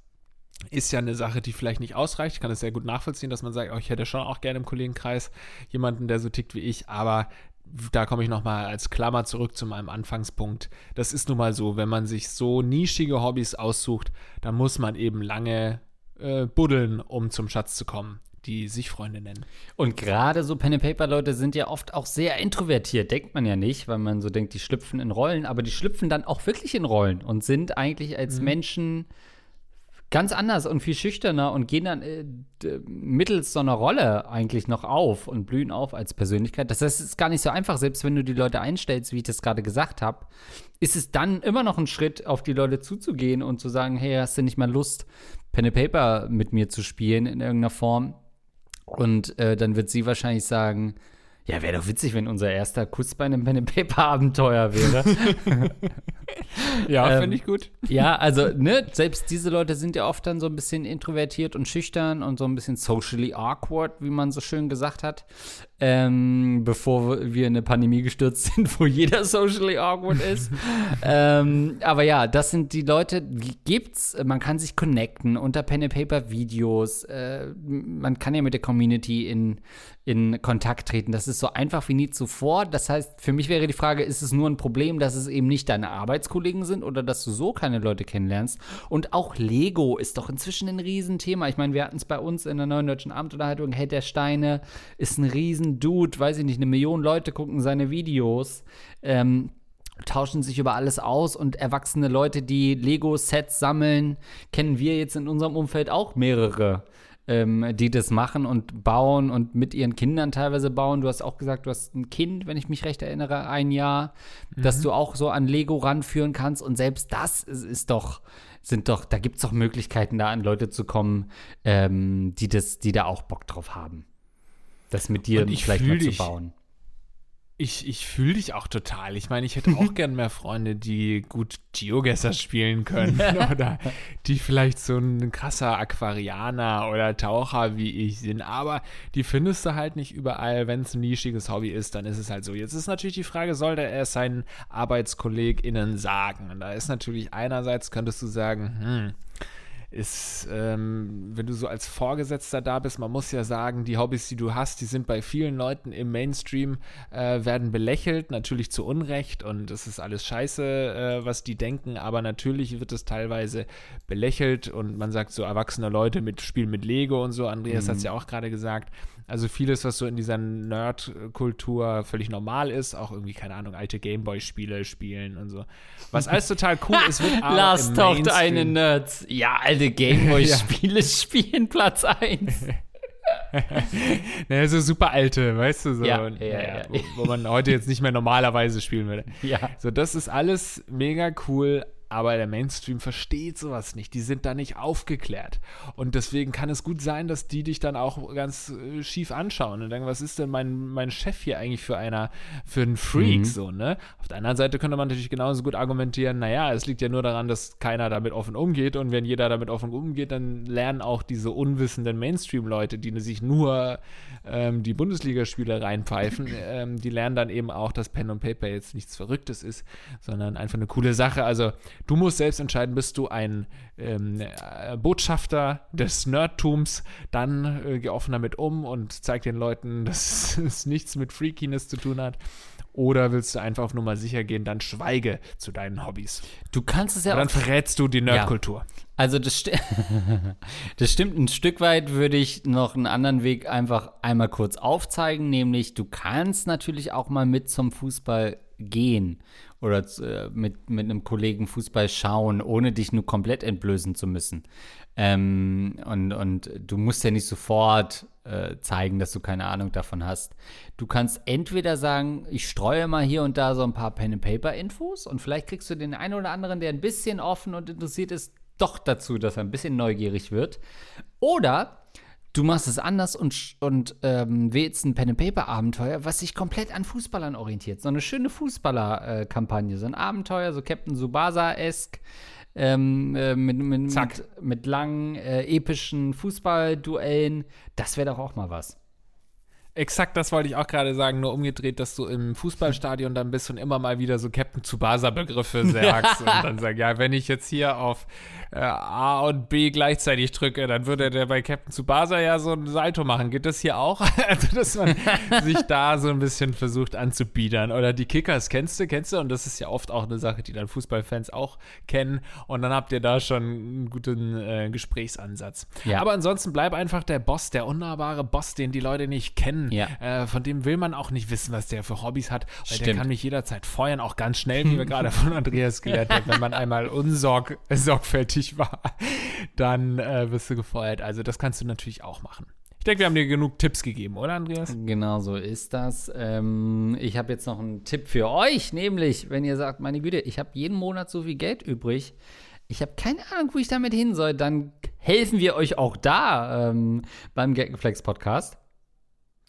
ist ja eine Sache, die vielleicht nicht ausreicht. Ich kann es sehr gut nachvollziehen, dass man sagt, oh, ich hätte schon auch gerne im Kollegenkreis jemanden, der so tickt wie ich, aber da komme ich nochmal als Klammer zurück zu meinem Anfangspunkt. Das ist nun mal so, wenn man sich so nischige Hobbys aussucht, dann muss man eben lange äh, buddeln, um zum Schatz zu kommen, die sich Freunde nennen. Und gerade so Pen and Paper Leute sind ja oft auch sehr introvertiert, denkt man ja nicht, weil man so denkt, die schlüpfen in Rollen, aber die schlüpfen dann auch wirklich in Rollen und sind eigentlich als Menschen ganz anders und viel schüchterner und gehen dann äh, mittels so einer Rolle eigentlich noch auf und blühen auf als Persönlichkeit. Das heißt, es ist gar nicht so einfach, selbst wenn du die Leute einstellst, wie ich das gerade gesagt habe, ist es dann immer noch ein Schritt, auf die Leute zuzugehen und zu sagen, hey, hast du nicht mal Lust, Pen and Paper mit mir zu spielen in irgendeiner Form? Und äh, dann wird sie wahrscheinlich sagen, ja, wäre doch witzig, wenn unser erster Kuss bei einem Pen and Paper Abenteuer wäre. Ja, Ähm, finde ich gut. ja, also, ne, selbst diese Leute sind ja oft dann so ein bisschen introvertiert und schüchtern und so ein bisschen socially awkward, wie man so schön gesagt hat. Ähm, bevor wir in eine Pandemie gestürzt sind, wo jeder socially awkward ist. ähm, aber ja, das sind die Leute, die gibt's. Man kann sich connecten unter Pen and Paper Videos. Äh, man kann ja mit der Community in, in Kontakt treten. Das ist so einfach wie nie zuvor. Das heißt, für mich wäre die Frage, ist es nur ein Problem, dass es eben nicht deine Arbeitskollegen sind oder dass du so keine Leute kennenlernst? Und auch Lego ist doch inzwischen ein Riesenthema. Ich meine, wir hatten es bei uns in der neuen deutschen Abendunterhaltung. Hey, der Steine ist ein Riesendude. Weiß ich nicht, eine Million Leute gucken seine Videos. Ähm, tauschen sich über alles aus und erwachsene Leute, die Lego-Sets sammeln, kennen wir jetzt in unserem Umfeld auch mehrere, ähm, die das machen und bauen und mit ihren Kindern teilweise bauen. Du hast auch gesagt, du hast ein Kind, wenn ich mich recht erinnere, ein Jahr, dass du auch so an Lego ranführen kannst und selbst das ist, ist doch sind doch, da gibt es doch Möglichkeiten, da an Leute zu kommen, ähm, die das, die da auch Bock drauf haben. Das mit dir vielleicht mal zu bauen. Ich, ich fühle dich auch total. Ich meine, ich hätte auch gern mehr Freunde, die gut Geogesser spielen können. oder die vielleicht so ein krasser Aquarianer oder Taucher wie ich sind. Aber die findest du halt nicht überall. Wenn es ein nischiges Hobby ist, dann ist es halt so. Jetzt ist natürlich die Frage, soll der es seinen ArbeitskollegInnen sagen? Und da ist natürlich einerseits, könntest du sagen, hm, ist, ähm, wenn du so als Vorgesetzter da bist, man muss ja sagen, die Hobbys, die du hast, die sind bei vielen Leuten im Mainstream, äh, werden belächelt, natürlich zu Unrecht und es ist alles scheiße, äh, was die denken, aber natürlich wird es teilweise belächelt und man sagt so, erwachsene Leute mit spielen mit Lego und so, Andreas hat es ja auch gerade gesagt, also vieles, was so in dieser Nerd-Kultur völlig normal ist, auch irgendwie, keine Ahnung, alte Gameboy-Spiele spielen und so. Was alles total cool ist, wird aber Lars taucht eine Nerds. Ja, alte Gameboy-Spiele spielen Platz 1. Naja, so super alte, weißt du, so. Ja, ja, ja. Wo, wo man heute jetzt nicht mehr normalerweise spielen würde. Ja. So, das ist alles mega cool, aber der Mainstream versteht sowas nicht. Die sind da nicht aufgeklärt. Und deswegen kann es gut sein, dass die dich dann auch ganz äh, schief anschauen und denken, was ist denn mein, mein Chef hier eigentlich für einer, für ein Freak, Mhm. so, ne? Auf der anderen Seite könnte man natürlich genauso gut argumentieren, naja, es liegt ja nur daran, dass keiner damit offen umgeht und wenn jeder damit offen umgeht, dann lernen auch diese unwissenden Mainstream-Leute, die sich nur ähm, die Bundesligaspiele reinpfeifen, ähm, die lernen dann eben auch, dass Pen und Paper jetzt nichts Verrücktes ist, sondern einfach eine coole Sache. Also du musst selbst entscheiden, bist du ein ähm, äh, Botschafter des Nerdtums, dann äh, geh offen damit um und zeig den Leuten, dass es nichts mit Freakiness zu tun hat. Oder willst du einfach auf Nummer sicher gehen, dann schweige zu deinen Hobbys. Du kannst es ja Und dann verrätst du die Nerdkultur. Also das, sti das stimmt, ein Stück weit würde ich noch einen anderen Weg einfach einmal kurz aufzeigen, nämlich du kannst natürlich auch mal mit zum Fußball gehen oder äh, mit, mit einem Kollegen Fußball schauen, ohne dich nur komplett entblößen zu müssen. Ähm, und, und du musst ja nicht sofort äh, zeigen, dass du keine Ahnung davon hast. Du kannst entweder sagen, ich streue mal hier und da so ein paar Pen-and-Paper-Infos und vielleicht kriegst du den einen oder anderen, der ein bisschen offen und interessiert ist, doch dazu, dass er ein bisschen neugierig wird. Oder du machst es anders und, und ähm, wählst ein Pen-and-Paper-Abenteuer, was sich komplett an Fußballern orientiert. So eine schöne Fußballer-Kampagne, so ein Abenteuer, so Captain Subasa-esque. Ähm, äh, mit, mit, mit, mit langen, äh, epischen Fußballduellen. Das wäre doch auch mal was. Exakt, das wollte ich auch gerade sagen, nur umgedreht, dass du im Fußballstadion dann bist und immer mal wieder so Captain Tsubasa-Begriffe sagst und dann sagst, ja, wenn ich jetzt hier auf äh, A und B gleichzeitig drücke, dann würde der bei Captain Tsubasa ja so ein Salto machen. Geht das hier auch? also, dass man sich da so ein bisschen versucht anzubiedern. Oder die Kickers kennst du, kennst du? Und das ist ja oft auch eine Sache, die dann Fußballfans auch kennen. Und dann habt ihr da schon einen guten äh, Gesprächsansatz. Ja. Aber ansonsten bleib einfach der Boss, der unnahbare Boss, den die Leute nicht kennen. Ja. Äh, von dem will man auch nicht wissen, was der für Hobbys hat, weil der Stimmt. kann mich jederzeit feuern, auch ganz schnell, wie wir gerade von Andreas gelernt haben. Wenn man einmal unsorgfältig war, dann äh, wirst du gefeuert. Also das kannst du natürlich auch machen. Ich denke, wir haben dir genug Tipps gegeben, oder Andreas? Genau so ist das. Ähm, ich habe jetzt noch einen Tipp für euch, nämlich, wenn ihr sagt, meine Güte, ich habe jeden Monat so viel Geld übrig, ich habe keine Ahnung, wo ich damit hin soll, dann helfen wir euch auch da ähm, beim Gagreflex Podcast.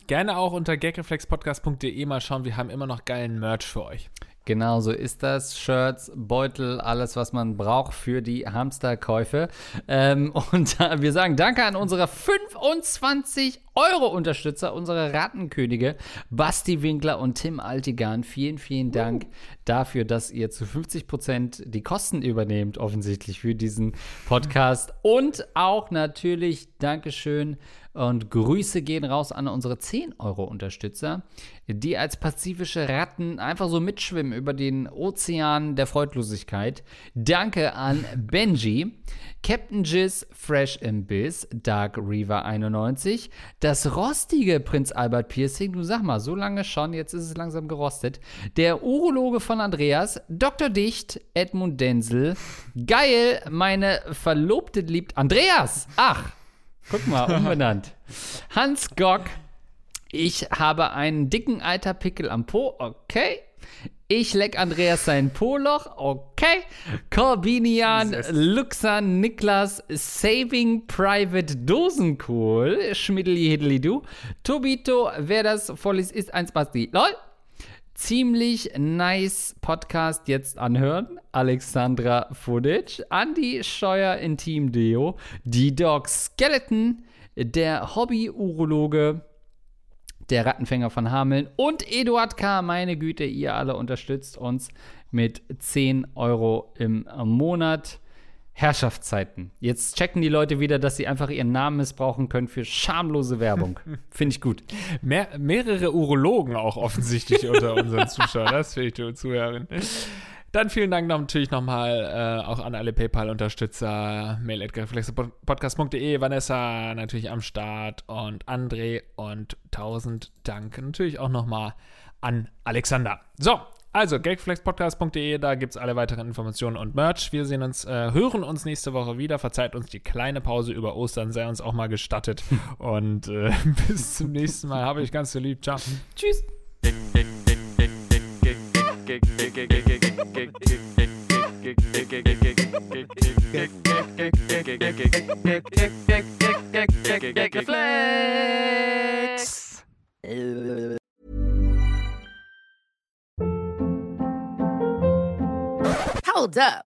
Gerne auch unter gagreflexpodcast.de mal schauen. Wir haben immer noch geilen Merch für euch. Genau so ist das. Shirts, Beutel, alles, was man braucht für die Hamsterkäufe. Ähm, und äh, wir sagen Danke an unsere 25 Euro Unterstützer, unsere Rattenkönige, Basti Winkler und Tim Altigan. Vielen, vielen Dank dafür, dass ihr zu 50 Prozent die Kosten übernehmt, offensichtlich für diesen Podcast. Und auch natürlich Dankeschön und Grüße gehen raus an unsere 10-Euro-Unterstützer, die als pazifische Ratten einfach so mitschwimmen über den Ozean der Freudlosigkeit. Danke an Benji, Captain Jizz, Fresh Imbiss, Dark Reaver 91, das rostige Prinz Albert Piercing, du sag mal, so lange schon, jetzt ist es langsam gerostet, der Urologe von Andreas, Dr. Dicht, Edmund Denzel, geil, meine Verlobte liebt Andreas, ach, Guck mal, umbenannt. Hans Gock. Ich habe einen dicken alter Pickel am Po. Okay. Ich leck Andreas sein Po-Loch. Okay. Corbinian, Luxan, Niklas, Saving Private Dosenkohl. Schmiddeli Hiddly Du. Tobito, wer das voll ist, ist ein Spasti. LOL. Ziemlich nice Podcast jetzt anhören. Alexandra Fudic, Andy Scheuer in Team Deo, die Dog Skeleton, der Hobby-Urologe, der Rattenfänger von Hameln und Eduard K. Meine Güte, ihr alle unterstützt uns mit 10 Euro im Monat. Herrschaftszeiten. Jetzt checken die Leute wieder, dass sie einfach ihren Namen missbrauchen können für schamlose Werbung. Finde ich gut. Mehr, mehrere Urologen auch offensichtlich unter unseren Zuschauern. Das finde ich du Zuhörerin. Dann vielen Dank noch, natürlich nochmal äh, auch an alle PayPal-Unterstützer, mail.reflexepodcast.de, Vanessa natürlich am Start und André und tausend Dank natürlich auch nochmal an Alexander. So, also gagflexpodcast.de, da gibt es alle weiteren Informationen und Merch. Wir sehen uns, äh, hören uns nächste Woche wieder. Verzeiht uns die kleine Pause über Ostern, sei uns auch mal gestattet. und äh, bis zum nächsten Mal. Habe ich ganz so lieb. Ciao. Tschüss. Flex. Hold up.